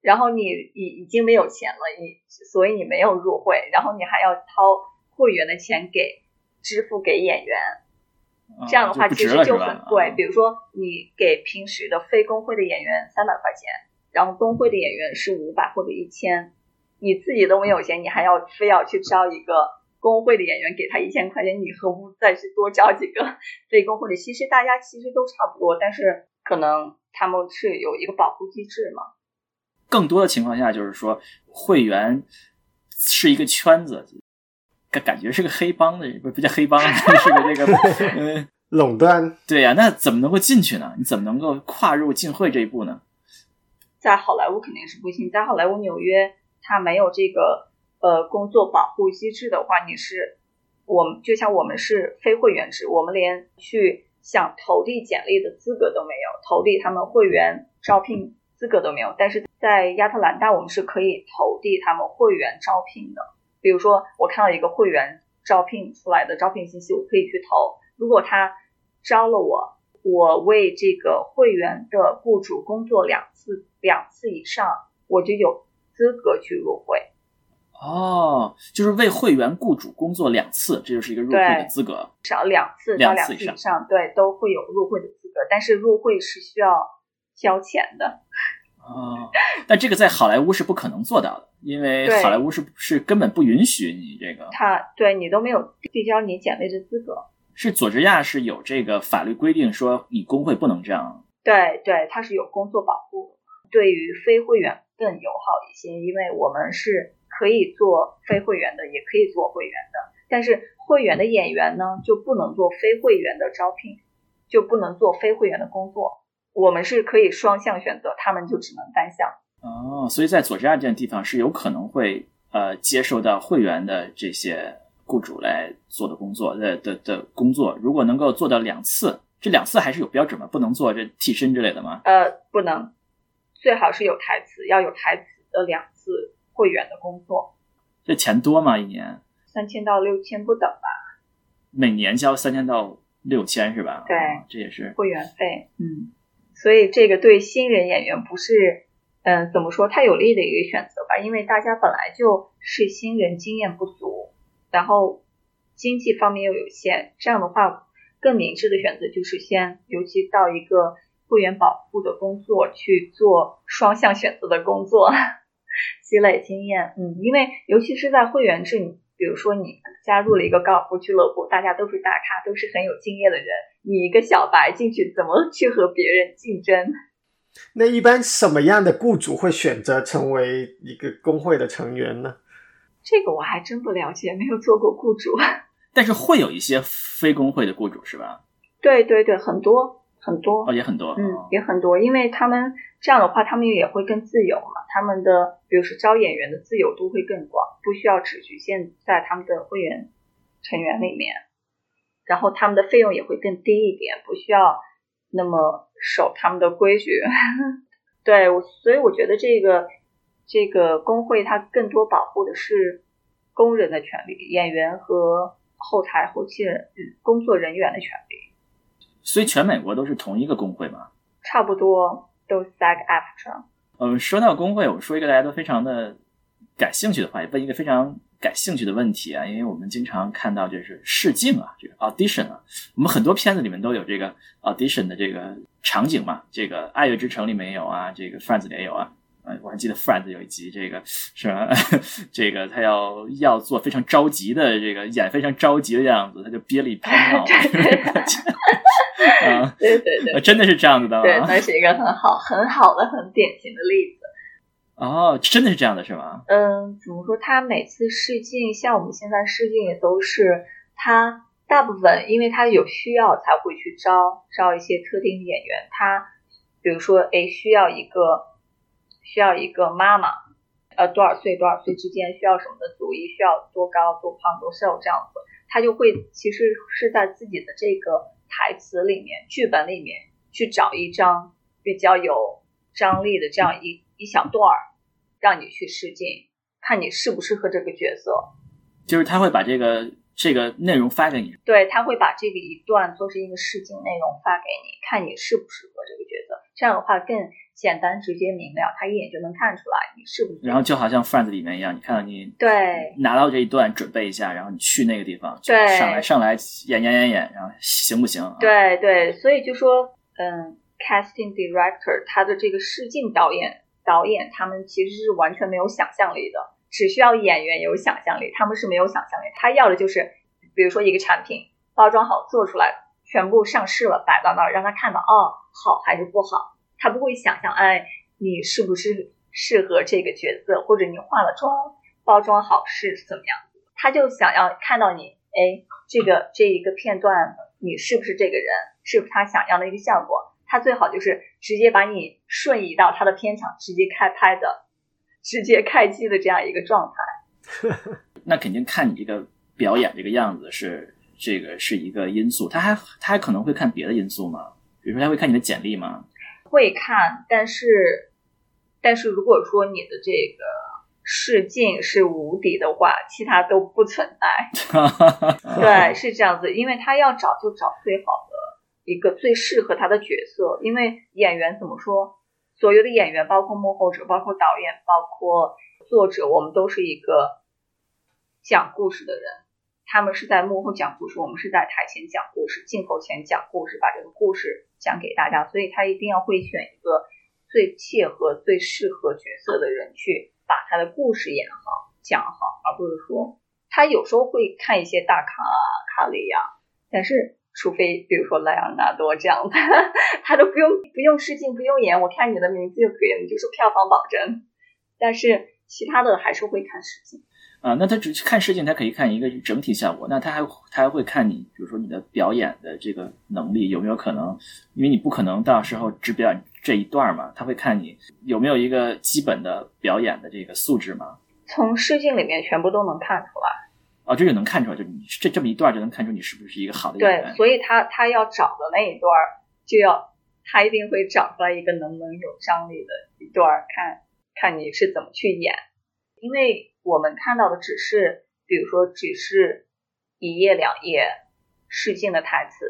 然后你已已经没有钱了，你所以你没有入会，然后你还要掏会员的钱给支付给演员。这样的话其实就很贵，比如说你给平时的非工会的演员三百块钱，然后工会的演员是五百或者一千，你自己都没有钱，你还要非要去招一个工会的演员给他一千块钱，你何不再去多招几个非工会的？其实大家其实都差不多，但是可能他们是有一个保护机制嘛。更多的情况下就是说，会员是一个圈子。感感觉是个黑帮的，不不叫黑帮，是个这个 嗯垄断。对呀，那怎么能够进去呢？你怎么能够跨入进会这一步呢？在好莱坞肯定是不行，在好莱坞纽约，他没有这个呃工作保护机制的话，你是我们就像我们是非会员制，我们连去想投递简历的资格都没有，投递他们会员招聘资格都没有。但是在亚特兰大，我们是可以投递他们会员招聘的。比如说，我看到一个会员招聘出来的招聘信息，我可以去投。如果他招了我，我为这个会员的雇主工作两次，两次以上，我就有资格去入会。哦，就是为会员雇主工作两次，这就是一个入会的资格。少两次到两次以上，对，都会有入会的资格。但是入会是需要交钱的。哦，但这个在好莱坞是不可能做到的，因为好莱坞是是根本不允许你这个。他对你都没有递交你简历的资格。是佐治亚是有这个法律规定说你工会不能这样。对对，它是有工作保护，对于非会员更友好一些，因为我们是可以做非会员的，也可以做会员的。但是会员的演员呢，就不能做非会员的招聘，就不能做非会员的工作。我们是可以双向选择，他们就只能单向。哦，所以在佐治亚这样地方是有可能会呃接受到会员的这些雇主来做的工作的的的工作。如果能够做到两次，这两次还是有标准吗？不能做这替身之类的吗？呃，不能，最好是有台词，要有台词的两次会员的工作。这钱多吗？一年三千到六千不等吧？每年交三千到六千是吧？对，这也是会员费。嗯。所以这个对新人演员不是，嗯，怎么说太有利的一个选择吧？因为大家本来就是新人，经验不足，然后经济方面又有限，这样的话，更明智的选择就是先，尤其到一个会员保护的工作去做双向选择的工作，积累经验。嗯，因为尤其是在会员制，你比如说你加入了一个高尔夫俱乐部，大家都是大咖，都是很有经验的人。你一个小白进去，怎么去和别人竞争？那一般什么样的雇主会选择成为一个工会的成员呢？这个我还真不了解，没有做过雇主。但是会有一些非工会的雇主是吧？对对对，很多很多哦，也很多，嗯，也很多，因为他们这样的话，他们也会更自由嘛。他们的比如说招演员的自由度会更广，不需要只局限在他们的会员成员里面。然后他们的费用也会更低一点，不需要那么守他们的规矩。对，我所以我觉得这个这个工会它更多保护的是工人的权利，演员和后台后期人工作人员的权利。所以全美国都是同一个工会嘛？差不多都 SAG-AFTRA。嗯，说到工会，我说一个大家都非常的感兴趣的话，也问一个非常感兴趣的问题啊，因为我们经常看到就是试镜啊，这个 audition 啊，我们很多片子里面都有这个 audition 的这个场景嘛，这个《爱乐之城》里面也有啊，这个《Friends》里也有啊。我还记得《Friends》有一集，这个是吧？这个他要要做非常着急的这个演非常着急的样子，他就憋了一泡尿。啊，对对对，真的是这样子的吗？对，那是一个很好很好的很典型的例子。哦，真的是这样的，是吗？嗯，怎么说？他每次试镜，像我们现在试镜也都是他大部分，因为他有需要才会去招招一些特定的演员。他比如说，哎，需要一个。需要一个妈妈，呃，多少岁多少岁之间需要什么的组衣，需要多高多胖多瘦这样子，他就会其实是在自己的这个台词里面、剧本里面去找一张比较有张力的这样一一小段儿，让你去试镜，看你适不适合这个角色。就是他会把这个这个内容发给你，对他会把这个一段做成一个试镜内容发给你，看你适不适合这个角色。这样的话更。简单直接明了，他一眼就能看出来你是不是。然后就好像 Friends 里面一样，你看到你对拿到这一段准备一下，然后你去那个地方，对上来上来演演演演，然后行不行？对对，所以就说，嗯，casting director 他的这个试镜导演导演他们其实是完全没有想象力的，只需要演员有想象力，他们是没有想象力，他要的就是比如说一个产品包装好做出来，全部上市了摆到那儿，让他看到哦好还是不好。他不会想象，哎，你是不是适合这个角色，或者你化了妆，包装好是怎么样？他就想要看到你，哎，这个这一个片段，你是不是这个人，是不是他想要的一个效果？他最好就是直接把你瞬移到他的片场，直接开拍的，直接开机的这样一个状态。那肯定看你这个表演这个样子是这个是一个因素，他还他还可能会看别的因素吗？比如说他会看你的简历吗？会看，但是，但是如果说你的这个试镜是无敌的话，其他都不存在。对，是这样子，因为他要找就找最好的一个最适合他的角色。因为演员怎么说，所有的演员，包括幕后者，包括导演，包括作者，我们都是一个讲故事的人。他们是在幕后讲故事，我们是在台前讲故事，镜头前讲故事，把这个故事。讲给大家，所以他一定要会选一个最切合、最适合角色的人去把他的故事演好、讲好，而不是说他有时候会看一些大咖啊、卡里啊，但是除非比如说莱昂纳多这样的，他都不用不用试镜、不用演，我看你的名字就可以了，你就是票房保证。但是其他的还是会看试镜。啊，那他只看试镜，他可以看一个整体效果。那他还他还会看你，比如说你的表演的这个能力有没有可能，因为你不可能到时候只表演这一段嘛，他会看你有没有一个基本的表演的这个素质嘛。从试镜里面全部都能看出来。哦，这就能看出来，就你这这么一段就能看出你是不是一个好的演员。对，所以他他要找的那一段，就要他一定会找出来一个能不能有张力的一段，看看你是怎么去演，因为。我们看到的只是，比如说，只是一页两页试镜的台词，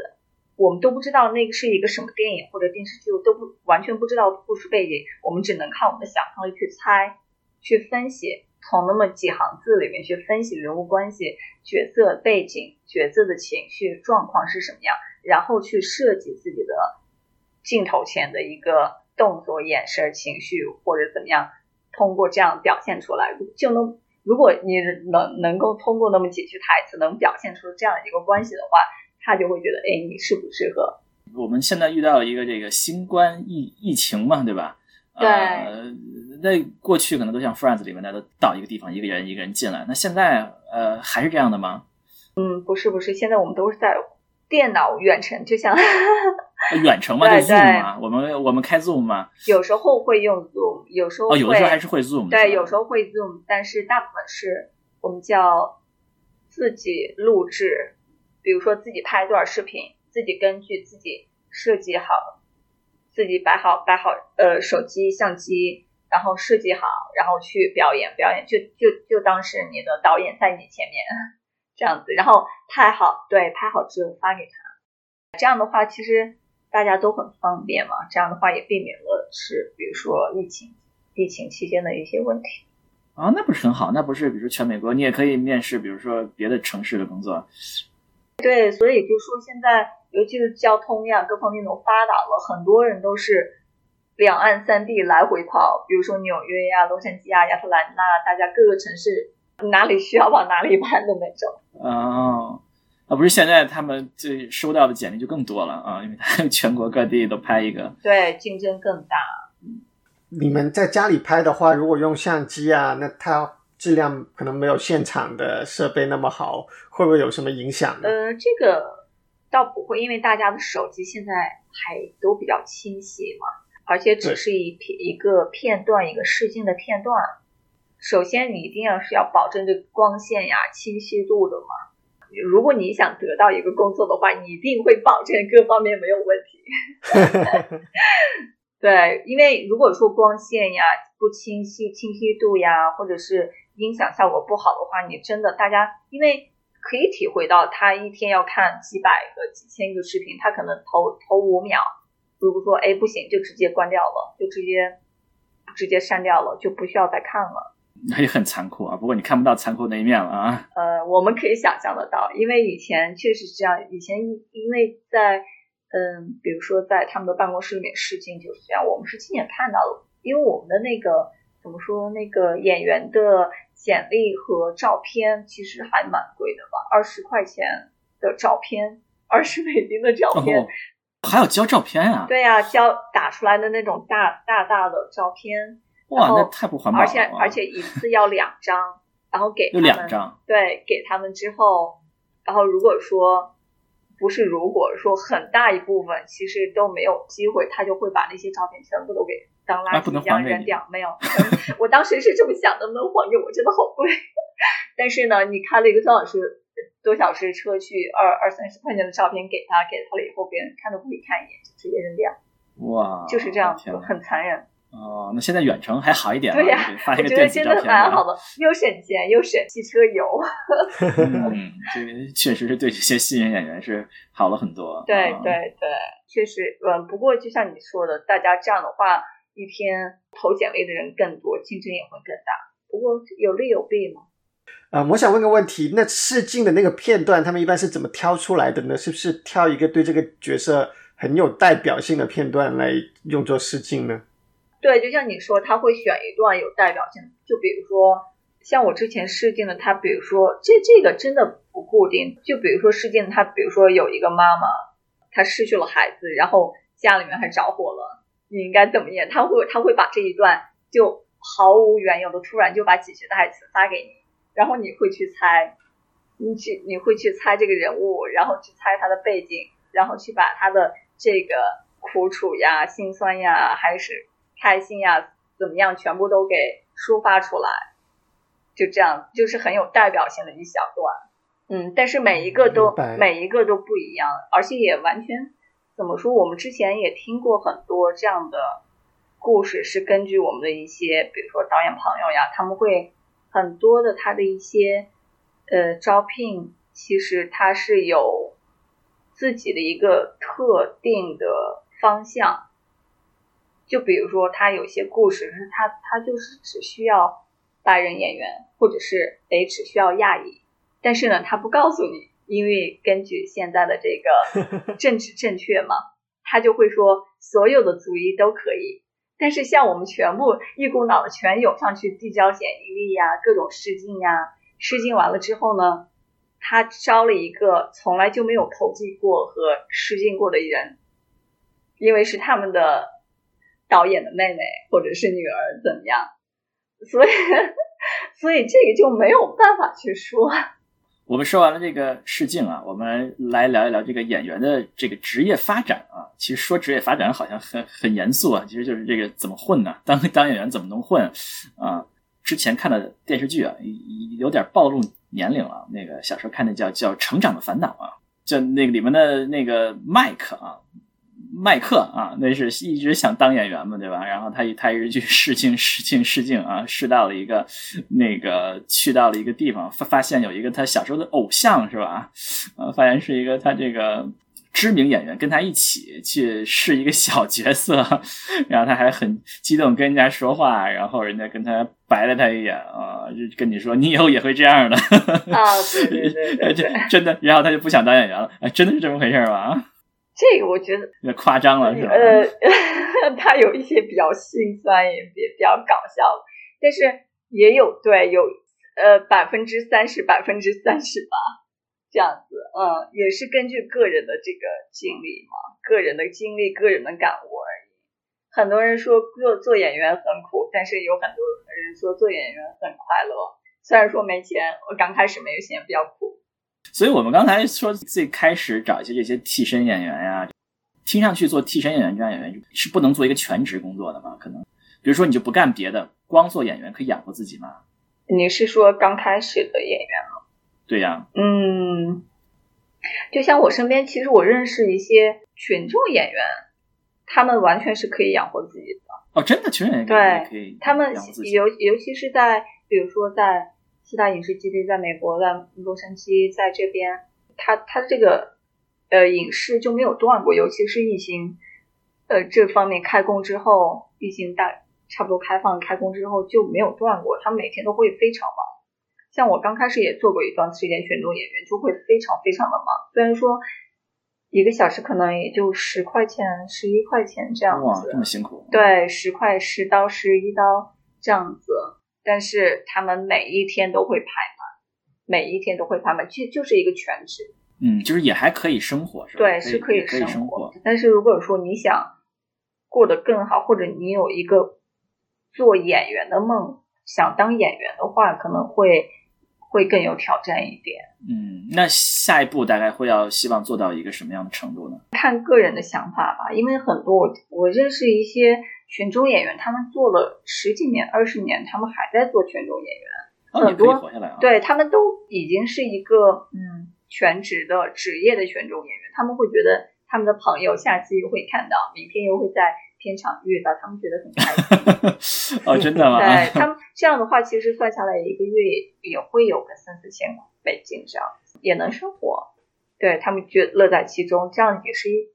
我们都不知道那个是一个什么电影或者电视剧，都不完全不知道故事背景，我们只能靠我们的想象力去猜、去分析，从那么几行字里面去分析人物关系、角色背景、角色的情绪状况是什么样，然后去设计自己的镜头前的一个动作、眼神、情绪或者怎么样，通过这样表现出来，就能。如果你能能够通过那么几句台词，能表现出这样一个关系的话，他就会觉得，哎，你适不适合？我们现在遇到一个这个新冠疫疫情嘛，对吧？对。那过去可能都像 Friends 里面，那都到一个地方，一个人一个人进来。那现在呃，还是这样的吗？嗯，不是不是，现在我们都是在电脑远程，就像。远程嘛，就 Zoom 嘛，我们我们开 Zoom 嘛，有时候会用 Zoom，有时候哦，有的时候还是会 Zoom，对，有时候会 Zoom，但是大部分是我们叫自己录制，比如说自己拍一段视频，自己根据自己设计好，自己摆好摆好呃手机相机然后设计好，然后去表演，表演就就就当是你的导演在你前面这样子，然后拍好，对，拍好之后发给他，这样的话其实大家都很方便嘛，这样的话也避免了是比如说疫情疫情期间的一些问题。啊，那不是很好？那不是，比如说全美国，你也可以面试，比如说别的城市的工作。对，所以就说现在，尤其是交通呀，各方面都发达了，很多人都是两岸三地来回跑，比如说纽约呀、洛杉矶呀、亚特兰大，大家各个城市哪里需要往哪里搬的那种。哦，啊，不是，现在他们这收到的简历就更多了啊，因为他全国各地都拍一个。对，竞争更大。你们在家里拍的话，如果用相机啊，那它质量可能没有现场的设备那么好，会不会有什么影响呢？呃，这个倒不会，因为大家的手机现在还都比较清晰嘛，而且只是一片一个片段，一个试镜的片段。首先，你一定要是要保证这个光线呀、清晰度的嘛。如果你想得到一个工作的话，你一定会保证各方面没有问题。对，因为如果说光线呀不清晰、清晰度呀，或者是音响效果不好的话，你真的大家因为可以体会到，他一天要看几百个、几千个视频，他可能头头五秒，如果说哎不行，就直接关掉了，就直接直接删掉了，就不需要再看了。那也很残酷啊，不过你看不到残酷那一面了啊。呃，我们可以想象得到，因为以前确实是这样，以前因为在。嗯，比如说在他们的办公室里面试镜就是这样，我们是亲眼看到的，因为我们的那个怎么说，那个演员的简历和照片其实还蛮贵的吧，二十块钱的照片，二十美金的照片，还要交照片啊？对呀，交打出来的那种大大大的照片，哇，那太不环保了。而且而且一次要两张，然后给他们两张，对，给他们之后，然后如果说。不是，如果说很大一部分其实都没有机会，他就会把那些照片全部都给当垃圾一样扔掉。没有，我当时是这么想的，能还给我真的好贵。但是呢，你开了一个多小时多小时车去，二二三十块钱的照片给他，给他了以后，别人看都不会看一眼，就直接扔掉。哇，就是这样，很残忍。哦，那现在远程还好一点，对呀，发一个电子照片蛮好的，又省钱又省汽车油。嗯，这个确实是对这些新人演员是好了很多。对对对，确实，嗯，不过就像你说的，大家这样的话，一天投简历的人更多，竞争也会更大。不过有利有弊嘛。啊，我想问个问题，那试镜的那个片段，他们一般是怎么挑出来的呢？是不是挑一个对这个角色很有代表性的片段来用作试镜呢？对，就像你说，他会选一段有代表性的，就比如说像我之前试镜的，他比如说这这个真的不固定，就比如说试镜他，比如说有一个妈妈，她失去了孩子，然后家里面还着火了，你应该怎么演？他会他会把这一段就毫无缘由的突然就把几句台词发给你，然后你会去猜，你去你会去猜这个人物，然后去猜他的背景，然后去把他的这个苦楚呀、心酸呀，还是。开心呀，怎么样？全部都给抒发出来，就这样，就是很有代表性的一小段。嗯，但是每一个都每一个都不一样，而且也完全怎么说？我们之前也听过很多这样的故事，是根据我们的一些，比如说导演朋友呀，他们会很多的他的一些呃招聘，其实他是有自己的一个特定的方向。就比如说，他有些故事是他他就是只需要白人演员，或者是诶只需要亚裔，但是呢，他不告诉你，因为根据现在的这个 政治正确嘛，他就会说所有的族裔都可以。但是像我们全部一股脑的全涌上去递交简历呀，各种试镜呀，试镜完了之后呢，他招了一个从来就没有投递过和试镜过的人，因为是他们的。导演的妹妹或者是女儿怎么样？所以，所以这个就没有办法去说。我们说完了这个试镜啊，我们来聊一聊这个演员的这个职业发展啊。其实说职业发展好像很很严肃啊，其实就是这个怎么混呢？当当演员怎么能混啊？之前看的电视剧啊，有点暴露年龄了。那个小时候看的叫叫《成长的烦恼》啊，就那个里面的那个麦克啊。麦克啊，那是一直想当演员嘛，对吧？然后他他一直去试镜试镜试镜啊，试到了一个那个去到了一个地方，发发现有一个他小时候的偶像是吧？呃，发现是一个他这个。知名演员跟他一起去试一个小角色，然后他还很激动跟人家说话，然后人家跟他白了他一眼啊，就跟你说你以后也会这样的啊，对对 真的，然后他就不想当演员了，哎，真的是这么回事吗？这个我觉得有点夸张了，是吧？呃，他有一些比较心酸，也也比较搞笑，但是也有对有呃百分之三十百分之三十吧。这样子，嗯，也是根据个人的这个经历嘛，个人的经历、个人的感悟而已。很多人说做做演员很苦，但是有很多人说做演员很快乐。虽然说没钱，我刚开始没有钱，比较苦。所以我们刚才说最开始找一些这些替身演员呀，听上去做替身演员这样演员是不能做一个全职工作的吗？可能，比如说你就不干别的，光做演员可以养活自己吗？你是说刚开始的演员吗？对呀，嗯，就像我身边，其实我认识一些群众演员，他们完全是可以养活自己的。哦，真的，群众演员对，他们尤尤其是在比如说在四大影视基地，在美国，的洛杉矶，在这边，他他这个呃影视就没有断过，尤其是疫情呃这方面开工之后，疫情大差不多开放开工之后就没有断过，他们每天都会非常忙。像我刚开始也做过一段时间群众演员，就会非常非常的忙。虽然说一个小时可能也就十块钱、十一块钱这样子，哇，这么辛苦。对，十块、十刀、十一刀这样子，但是他们每一天都会排满，每一天都会排满，其实就是一个全职。嗯，就是也还可以生活，是吧？对，是可以生活。但是如果说你想过得更好，或者你有一个做演员的梦，想当演员的话，可能会。会更有挑战一点。嗯，那下一步大概会要希望做到一个什么样的程度呢？看个人的想法吧，因为很多我我认识一些群众演员，他们做了十几年、二十年，他们还在做群众演员。很多对他们都已经是一个嗯全职的职业的群众演员，他们会觉得他们的朋友下次又会看到，明天又会在。片场遇到他们觉得很开心 哦，真的吗？对他们这样的话，其实算下来一个月也会有个三四千北京这样，也能生活。对他们觉乐在其中，这样也是一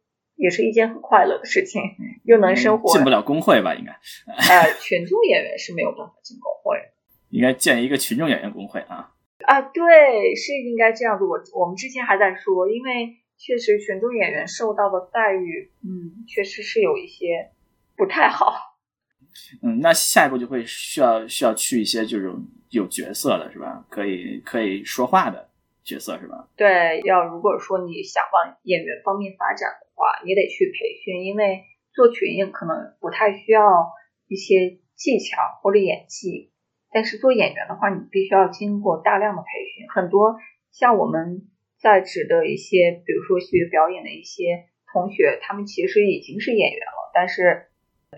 也是一件很快乐的事情，又能生活。进不了工会吧？应该。呃，群众演员是没有办法进工会。应该建一个群众演员工会啊。啊，对，是应该这样子。我我们之前还在说，因为。确实，群众演员受到的待遇，嗯，确实是有一些不太好。嗯，那下一步就会需要需要去一些这种有角色的，是吧？可以可以说话的角色，是吧？对，要如果说你想往演员方面发展的话，你得去培训，因为做群演可能不太需要一些技巧或者演技，但是做演员的话，你必须要经过大量的培训。很多像我们。在职的一些，比如说学表演的一些同学，他们其实已经是演员了，但是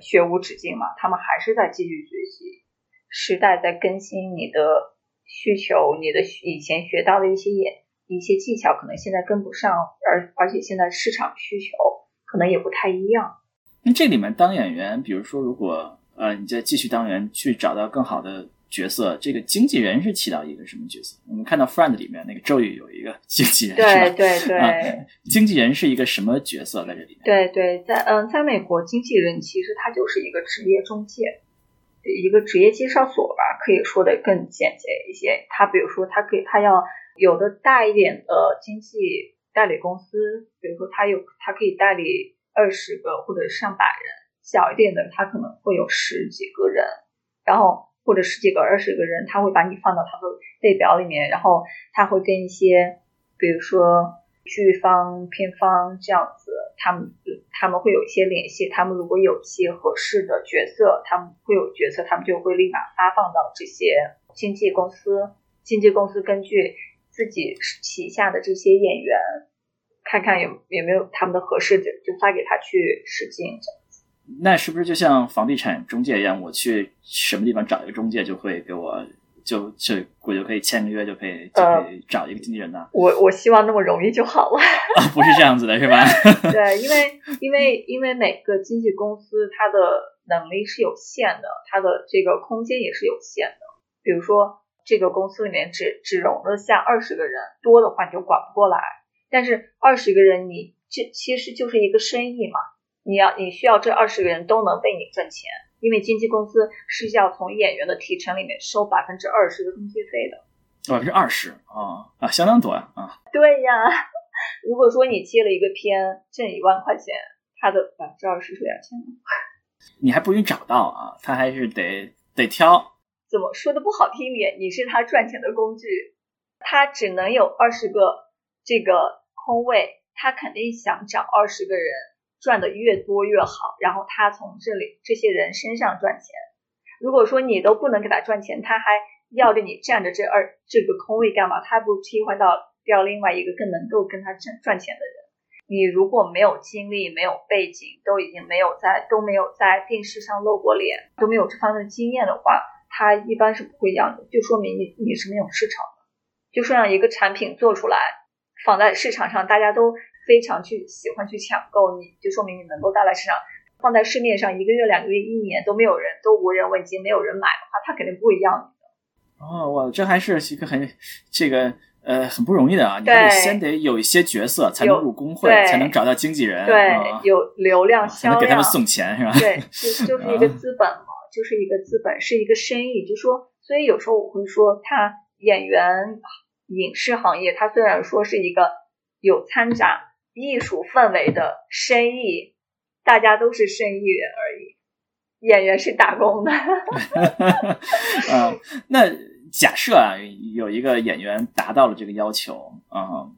学无止境嘛，他们还是在继续学习。时代在更新，你的需求，你的以前学到的一些演一些技巧，可能现在跟不上，而而且现在市场需求可能也不太一样。那这里面当演员，比如说如果呃你再继续当演员，去找到更好的。角色这个经纪人是起到一个什么角色？我们看到《Friend》里面那个周瑜有一个经纪人，对对对，经纪人是一个什么角色在这里面？对对，在嗯，在美国，经纪人其实他就是一个职业中介，一个职业介绍所吧，可以说的更简洁一些。他比如说，他可以他要有的大一点的经纪代理公司，比如说他有他可以代理二十个或者上百人，小一点的他可能会有十几个人，然后。或者十几个、二十个人，他会把你放到他的列表里面，然后他会跟一些，比如说剧方、片方这样子，他们他们会有一些联系。他们如果有一些合适的角色，他们会有角色，他们就会立马发放到这些经纪公司。经纪公司根据自己旗下的这些演员，看看有有没有他们的合适的，就发给他去试镜。那是不是就像房地产中介一样？我去什么地方找一个中介，就会给我就就我就可以签个约，就可以就可以找一个经纪人呢？我我希望那么容易就好了。啊，不是这样子的，是吧？对，因为因为因为每个经纪公司它的能力是有限的，它的这个空间也是有限的。比如说，这个公司里面只只容得下二十个人，多的话你就管不过来。但是二十个人，你这其实就是一个生意嘛。你要你需要这二十个人都能为你赚钱，因为经纪公司是要从演员的提成里面收百分之二十的中介费的。百分之二十啊啊，相当多啊啊！对呀，如果说你接了一个片挣一万块钱，他的百分之二十是两千你还不容易找到啊，他还是得得挑。怎么说的不好听点，你是他赚钱的工具，他只能有二十个这个空位，他肯定想找二十个人。赚的越多越好，然后他从这里这些人身上赚钱。如果说你都不能给他赚钱，他还要着你占着这二这个空位干嘛？他不如替换到调另外一个更能够跟他赚赚钱的人？你如果没有经历、没有背景，都已经没有在都没有在电视上露过脸，都没有这方面的经验的话，他一般是不会要的。就说明你你是没有市场的。就说让一个产品做出来，放在市场上，大家都。非常去喜欢去抢购，你就说明你能够带来市场。放在市面上一个月、两个月、一年都没有人，都无人问津，没有人买的话，他肯定不会要你的。哦，哇，这还是一个很这个呃很不容易的啊！你得先得有一些角色才能入工会，才能找到经纪人，对，有流量销量，给他们送钱是吧？对，就 就是一个资本嘛，就是一个资本，是一个生意。就说，所以有时候我会说，他演员影视行业，它虽然说是一个有掺杂。艺术氛围的生意，大家都是生意人而已，演员是打工的。嗯，那假设啊，有一个演员达到了这个要求，啊，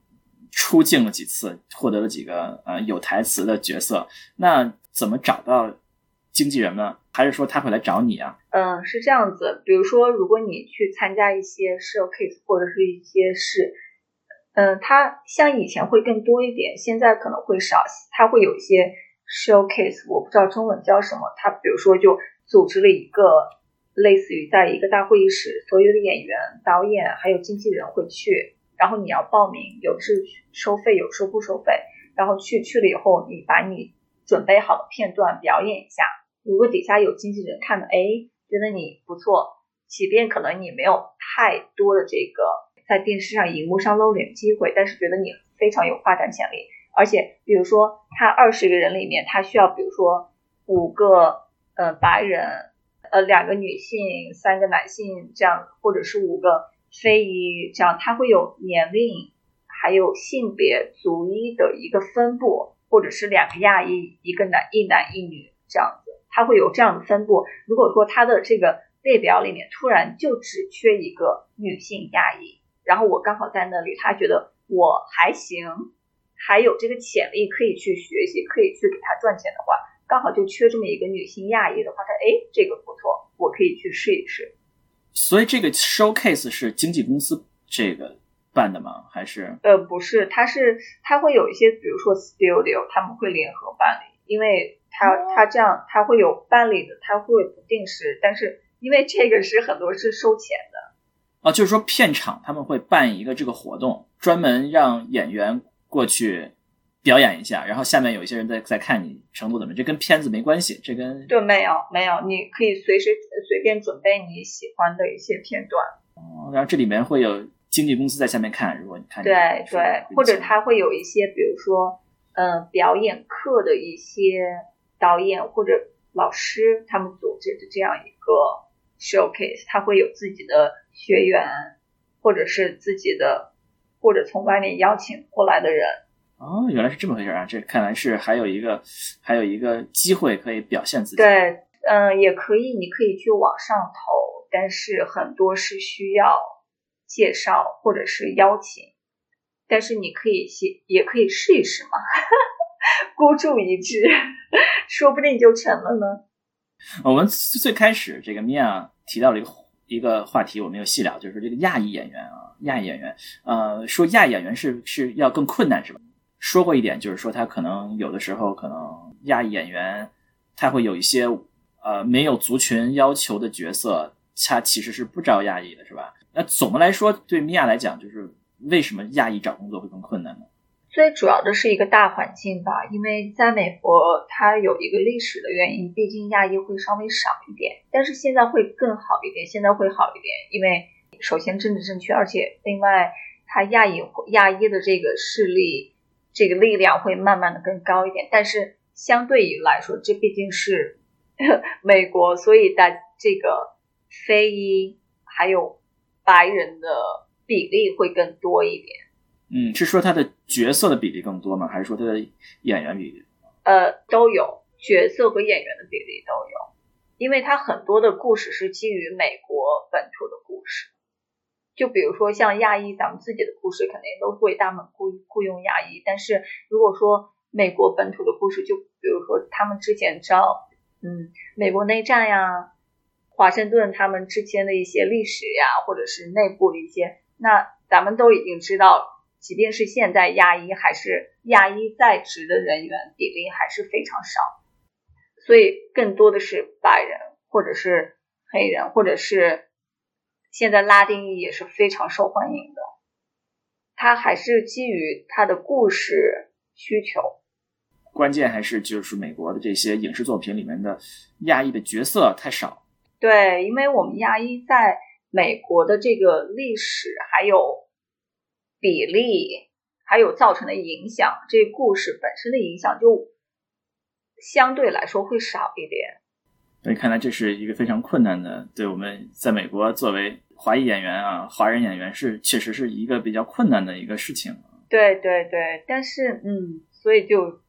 出镜了几次，获得了几个呃有台词的角色，那怎么找到经纪人呢？还是说他会来找你啊？嗯，是这样子，比如说，如果你去参加一些 showcase 或者是一些事。嗯，它像以前会更多一点，现在可能会少。它会有一些 showcase，我不知道中文叫什么。它比如说就组织了一个类似于在一个大会议室，所有的演员、导演还有经纪人会去，然后你要报名，有是收费，有时候不收费。然后去去了以后，你把你准备好的片段表演一下。如果底下有经纪人看了，哎，觉得你不错，即便可能你没有太多的这个。在电视上、荧幕上露脸机会，但是觉得你非常有发展潜力。而且，比如说他二十个人里面，他需要比如说五个呃白人，呃两个女性，三个男性这样，或者是五个非裔这样，他会有年龄，还有性别、族裔的一个分布，或者是两个亚裔，一个男一男一女这样子，他会有这样的分布。如果说他的这个列表里面突然就只缺一个女性亚裔。然后我刚好在那里，他觉得我还行，还有这个潜力可以去学习，可以去给他赚钱的话，刚好就缺这么一个女性亚裔的话，他哎，这个不错，我可以去试一试。所以这个 showcase 是经纪公司这个办的吗？还是？呃，不是，他是他会有一些，比如说 studio，他们会联合办理，因为他他这样他会有办理的，他会不定时，但是因为这个是很多是收钱的。啊，就是说片场他们会办一个这个活动，专门让演员过去表演一下，然后下面有一些人在在看你程度怎么，这跟片子没关系，这跟对没有没有，你可以随时随便准备你喜欢的一些片段。哦，然后这里面会有经纪公司在下面看，如果你看对对，或者他会有一些，比如说嗯表演课的一些导演或者老师他们组织的这样一个 showcase，他会有自己的。学员，或者是自己的，或者从外面邀请过来的人。哦，原来是这么回事啊！这看来是还有一个，还有一个机会可以表现自己。对，嗯，也可以，你可以去网上投，但是很多是需要介绍或者是邀请，但是你可以先，也可以试一试嘛，孤注一掷，说不定就成了呢。我们最开始这个米娅提到了一个。一个话题我没有细聊，就是这个亚裔演员啊，亚裔演员，呃，说亚裔演员是是要更困难是吧？说过一点，就是说他可能有的时候可能亚裔演员他会有一些呃没有族群要求的角色，他其实是不招亚裔的，是吧？那总的来说，对米娅来讲，就是为什么亚裔找工作会更困难呢？最主要的是一个大环境吧，因为在美国，它有一个历史的原因，毕竟亚裔会稍微少一点，但是现在会更好一点，现在会好一点，因为首先政治正确，而且另外，它亚裔亚裔的这个势力，这个力量会慢慢的更高一点，但是相对于来说，这毕竟是 美国，所以大这个非裔还有白人的比例会更多一点。嗯，是说他的角色的比例更多吗？还是说他的演员比例？呃，都有角色和演员的比例都有，因为他很多的故事是基于美国本土的故事。就比如说像亚裔，咱们自己的故事肯定都会大门雇雇佣亚裔，但是如果说美国本土的故事，就比如说他们之前招，嗯，美国内战呀，华盛顿他们之间的一些历史呀，或者是内部的一些，那咱们都已经知道。即便是现在亚裔还是亚裔在职的人员比例还是非常少，所以更多的是白人或者是黑人，或者是现在拉丁裔也是非常受欢迎的。他还是基于他的故事需求，关键还是就是美国的这些影视作品里面的亚裔的角色太少。对，因为我们亚裔在美国的这个历史还有。比例还有造成的影响，这故事本身的影响就相对来说会少一点。所以看来这是一个非常困难的，对我们在美国作为华裔演员啊，华人演员是确实是一个比较困难的一个事情。对对对，但是嗯，所以就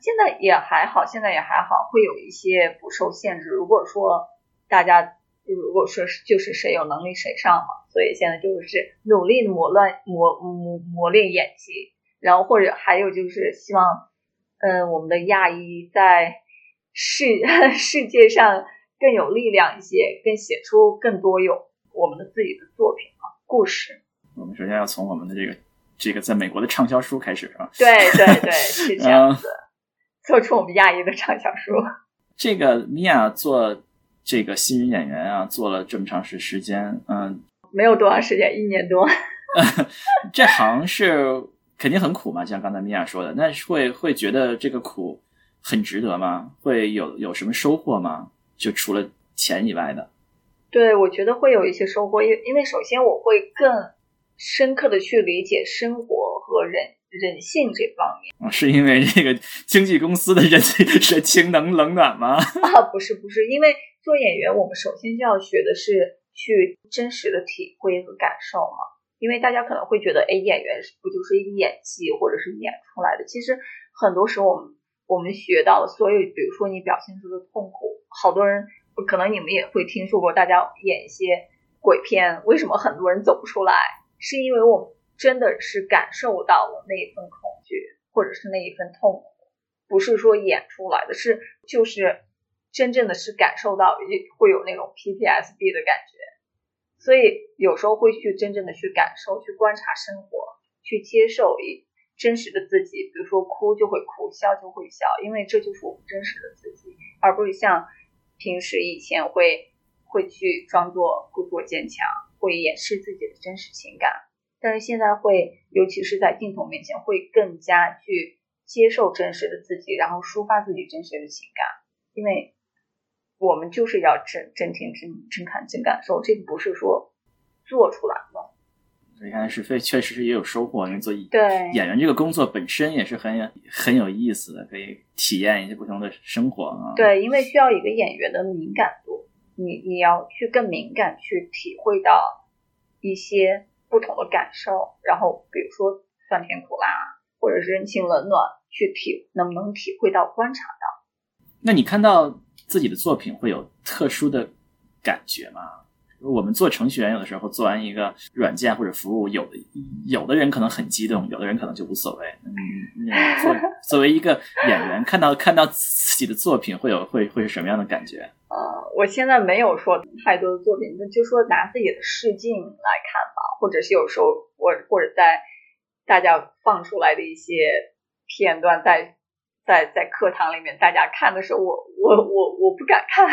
现在也还好，现在也还好，会有一些不受限制。如果说大家。如果说是就是谁有能力谁上嘛，所以现在就是努力磨乱磨磨磨练演技，然后或者还有就是希望，嗯，我们的亚裔在世 世界上更有力量一些，更写出更多有我们的自己的作品啊故事。我们首先要从我们的这个这个在美国的畅销书开始啊。对对对，是这样子，做出我们亚裔的畅销书。这个米娅做。这个新人演员啊，做了这么长时时间，嗯，没有多长时间，一年多。这行是肯定很苦嘛，像刚才米娅说的，那会会觉得这个苦很值得吗？会有有什么收获吗？就除了钱以外的？对，我觉得会有一些收获，因因为首先我会更深刻的去理解生活和人人性这方面。啊，是因为这个经纪公司的人 是情冷冷暖吗？啊，不是不是，因为。做演员，我们首先就要学的是去真实的体会和感受嘛。因为大家可能会觉得，哎，演员不就是一个演技或者是演出来的？其实很多时候，我们我们学到的所有，比如说你表现出的痛苦，好多人可能你们也会听说过，大家演一些鬼片，为什么很多人走不出来？是因为我们真的是感受到了那一份恐惧，或者是那一份痛苦，不是说演出来的，是就是。真正的是感受到会有那种 PTSD 的感觉，所以有时候会去真正的去感受、去观察生活、去接受一真实的自己。比如说哭就会哭，笑就会笑，因为这就是我们真实的自己，而不是像平时以前会会去装作故作坚强，会掩饰自己的真实情感。但是现在会，尤其是在镜头面前，会更加去接受真实的自己，然后抒发自己真实的情感，因为。我们就是要真真听真真看真感受，这个不是说做出来的。你看是非确实是也有收获，因为做对演员这个工作本身也是很有很有意思的，可以体验一些不同的生活啊。对，因为需要一个演员的敏感度，你你要去更敏感去体会到一些不同的感受，然后比如说酸甜苦辣，或者是人情冷暖，去体能不能体会到观察到？那你看到？自己的作品会有特殊的感觉吗？我们做程序员，有的时候做完一个软件或者服务，有的有的人可能很激动，有的人可能就无所谓。嗯，作作为一个演员，看到看到自己的作品，会有会会是什么样的感觉？呃，我现在没有说太多的作品，那就说拿自己的试镜来看吧，或者是有时候我或者在大家放出来的一些片段在。在在课堂里面，大家看的时候，我我我我不敢看。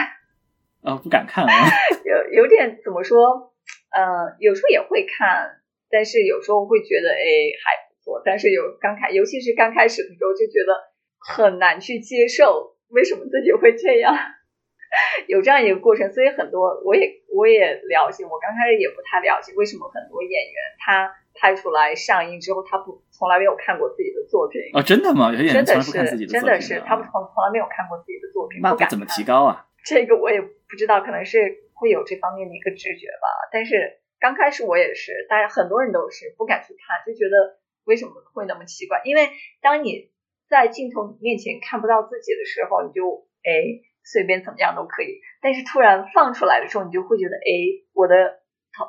啊，不敢看啊。有有点怎么说？呃，有时候也会看，但是有时候会觉得哎还不错。但是有刚开，尤其是刚开始的时候，就觉得很难去接受，为什么自己会这样？有这样一个过程，所以很多我也我也了解，我刚开始也不太了解为什么很多演员他拍出来上映之后，他不从来没有看过自己的作品哦，真的吗？有演员从来不看自己的作品，真的是他不从从来没有看过自己的作品，那该怎么提高啊？这个我也不知道，可能是会有这方面的一个直觉吧。但是刚开始我也是，大家很多人都是不敢去看，就觉得为什么会那么奇怪？因为当你在镜头面前看不到自己的时候，你就哎。随便怎么样都可以，但是突然放出来的时候，你就会觉得，哎，我的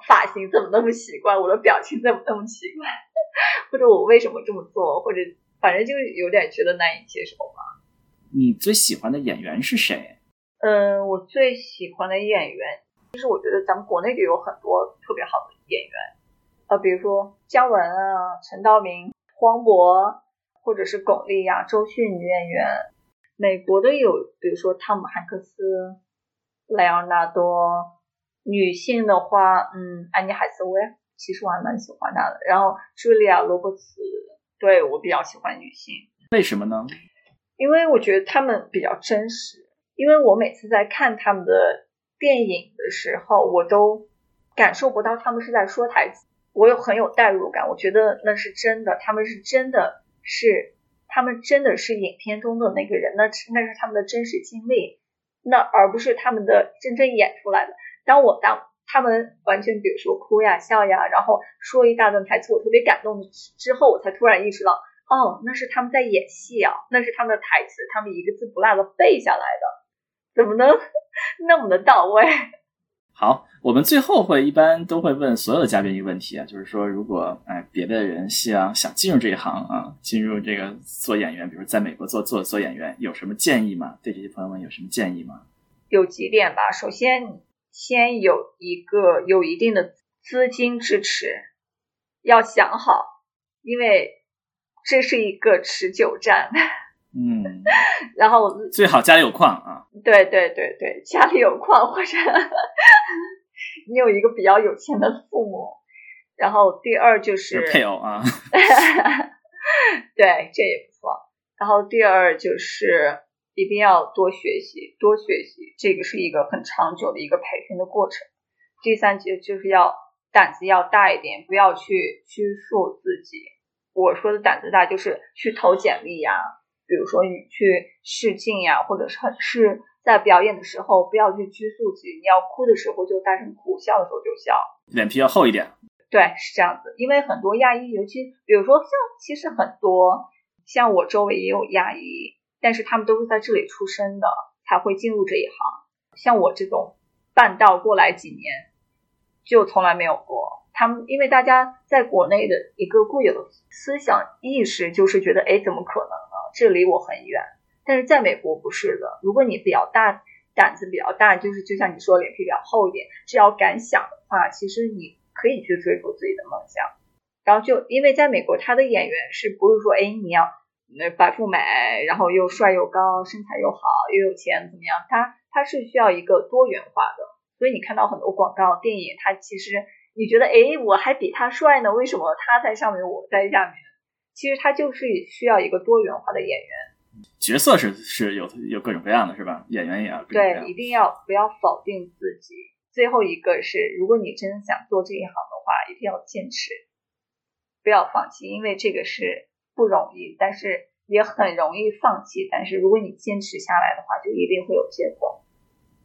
发型怎么那么奇怪，我的表情怎么那么奇怪，或者我为什么这么做，或者反正就有点觉得难以接受吧。你最喜欢的演员是谁？嗯，我最喜欢的演员，其实我觉得咱们国内就有很多特别好的演员，呃，比如说姜文啊、陈道明、黄渤，或者是巩俐呀、周迅女演员。美国的有，比如说汤姆汉克斯、莱昂纳多。女性的话，嗯，安妮海瑟薇，其实我还蛮喜欢她的。然后茱莉亚罗伯茨，对我比较喜欢女性。为什么呢？因为我觉得她们比较真实。因为我每次在看他们的电影的时候，我都感受不到他们是在说台词，我有很有代入感。我觉得那是真的，他们是真的是。他们真的是影片中的那个人，那是那是他们的真实经历，那而不是他们的真正演出来的。当我当他们完全比如说哭呀笑呀，然后说一大段台词，我特别感动之后，我才突然意识到，哦，那是他们在演戏啊，那是他们的台词，他们一个字不落的背下来的，怎么能 那么的到位？好，我们最后会一般都会问所有的嘉宾一个问题啊，就是说，如果哎别的人希望想进入这一行啊，进入这个做演员，比如在美国做做做演员，有什么建议吗？对这些朋友们有什么建议吗？有几点吧，首先先有一个有一定的资金支持，要想好，因为这是一个持久战。嗯，然后最好家里有矿啊。对对对对，家里有矿或者 你有一个比较有钱的父母。然后第二就是配偶啊，对，这也不错。然后第二就是一定要多学习，多学习，这个是一个很长久的一个培训的过程。第三就就是要胆子要大一点，不要去拘束自己。我说的胆子大，就是去投简历呀。比如说你去试镜呀，或者是是在表演的时候，不要去拘束自己。你要哭的时候就大声哭，笑的时候就笑，脸皮要厚一点。对，是这样子。因为很多亚裔，尤其比如说像，其实很多像我周围也有亚裔，但是他们都是在这里出生的，才会进入这一行。像我这种半道过来几年，就从来没有过。他们因为大家在国内的一个固有的思想意识，就是觉得，哎，怎么可能呢？这离我很远，但是在美国不是的。如果你比较大胆子比较大，就是就像你说脸皮比较厚一点，只要敢想的话，其实你可以去追逐自己的梦想。然后就因为在美国，他的演员是不是说，哎，你要那白富美，然后又帅又高，身材又好，又有钱，怎么样？他他是需要一个多元化的。所以你看到很多广告电影，他其实你觉得，哎，我还比他帅呢，为什么他在上面，我在下面？其实他就是需要一个多元化的演员，角色是是有有各种各样的，是吧？演员也要对，一定要不要否定自己。最后一个是，如果你真想做这一行的话，一定要坚持，不要放弃，因为这个是不容易，但是也很容易放弃。但是如果你坚持下来的话，就一定会有结果。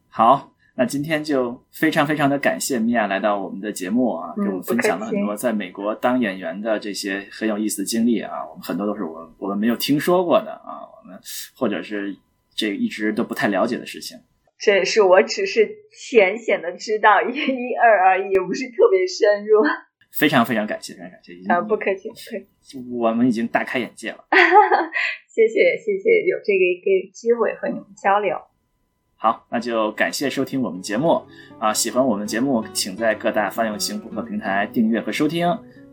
好。那今天就非常非常的感谢米娅来到我们的节目啊，给我们分享了很多在美国当演员的这些很有意思的经历啊，我们很多都是我我们没有听说过的啊，我们或者是这一直都不太了解的事情。这也是我只是浅显的知道一一二而已，也不是特别深入。非常非常感谢，非常感谢。啊，不客气，不客气。我们已经大开眼界了。谢谢谢谢，有这个一个机会和你们交流。好，那就感谢收听我们节目啊！喜欢我们节目，请在各大泛用型播客平台订阅和收听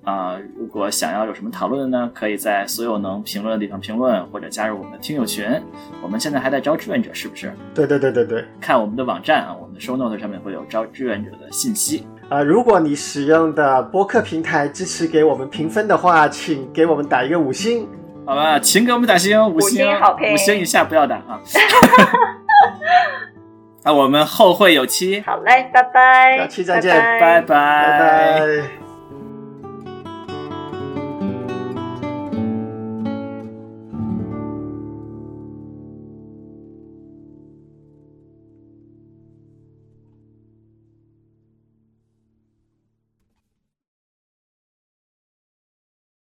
啊、如果想要有什么讨论呢，可以在所有能评论的地方评论，或者加入我们的听友群。我们现在还在招志愿者，是不是？对对对对对。看我们的网站啊，我们的 show note 上面会有招志愿者的信息。啊、如果你使用的播客平台支持给我们评分的话，请给我们打一个五星。好吧，请给我们打星，五星，星好评五星以下不要打啊。啊，我们后会有期，好嘞，拜拜，下期再见拜拜拜拜拜。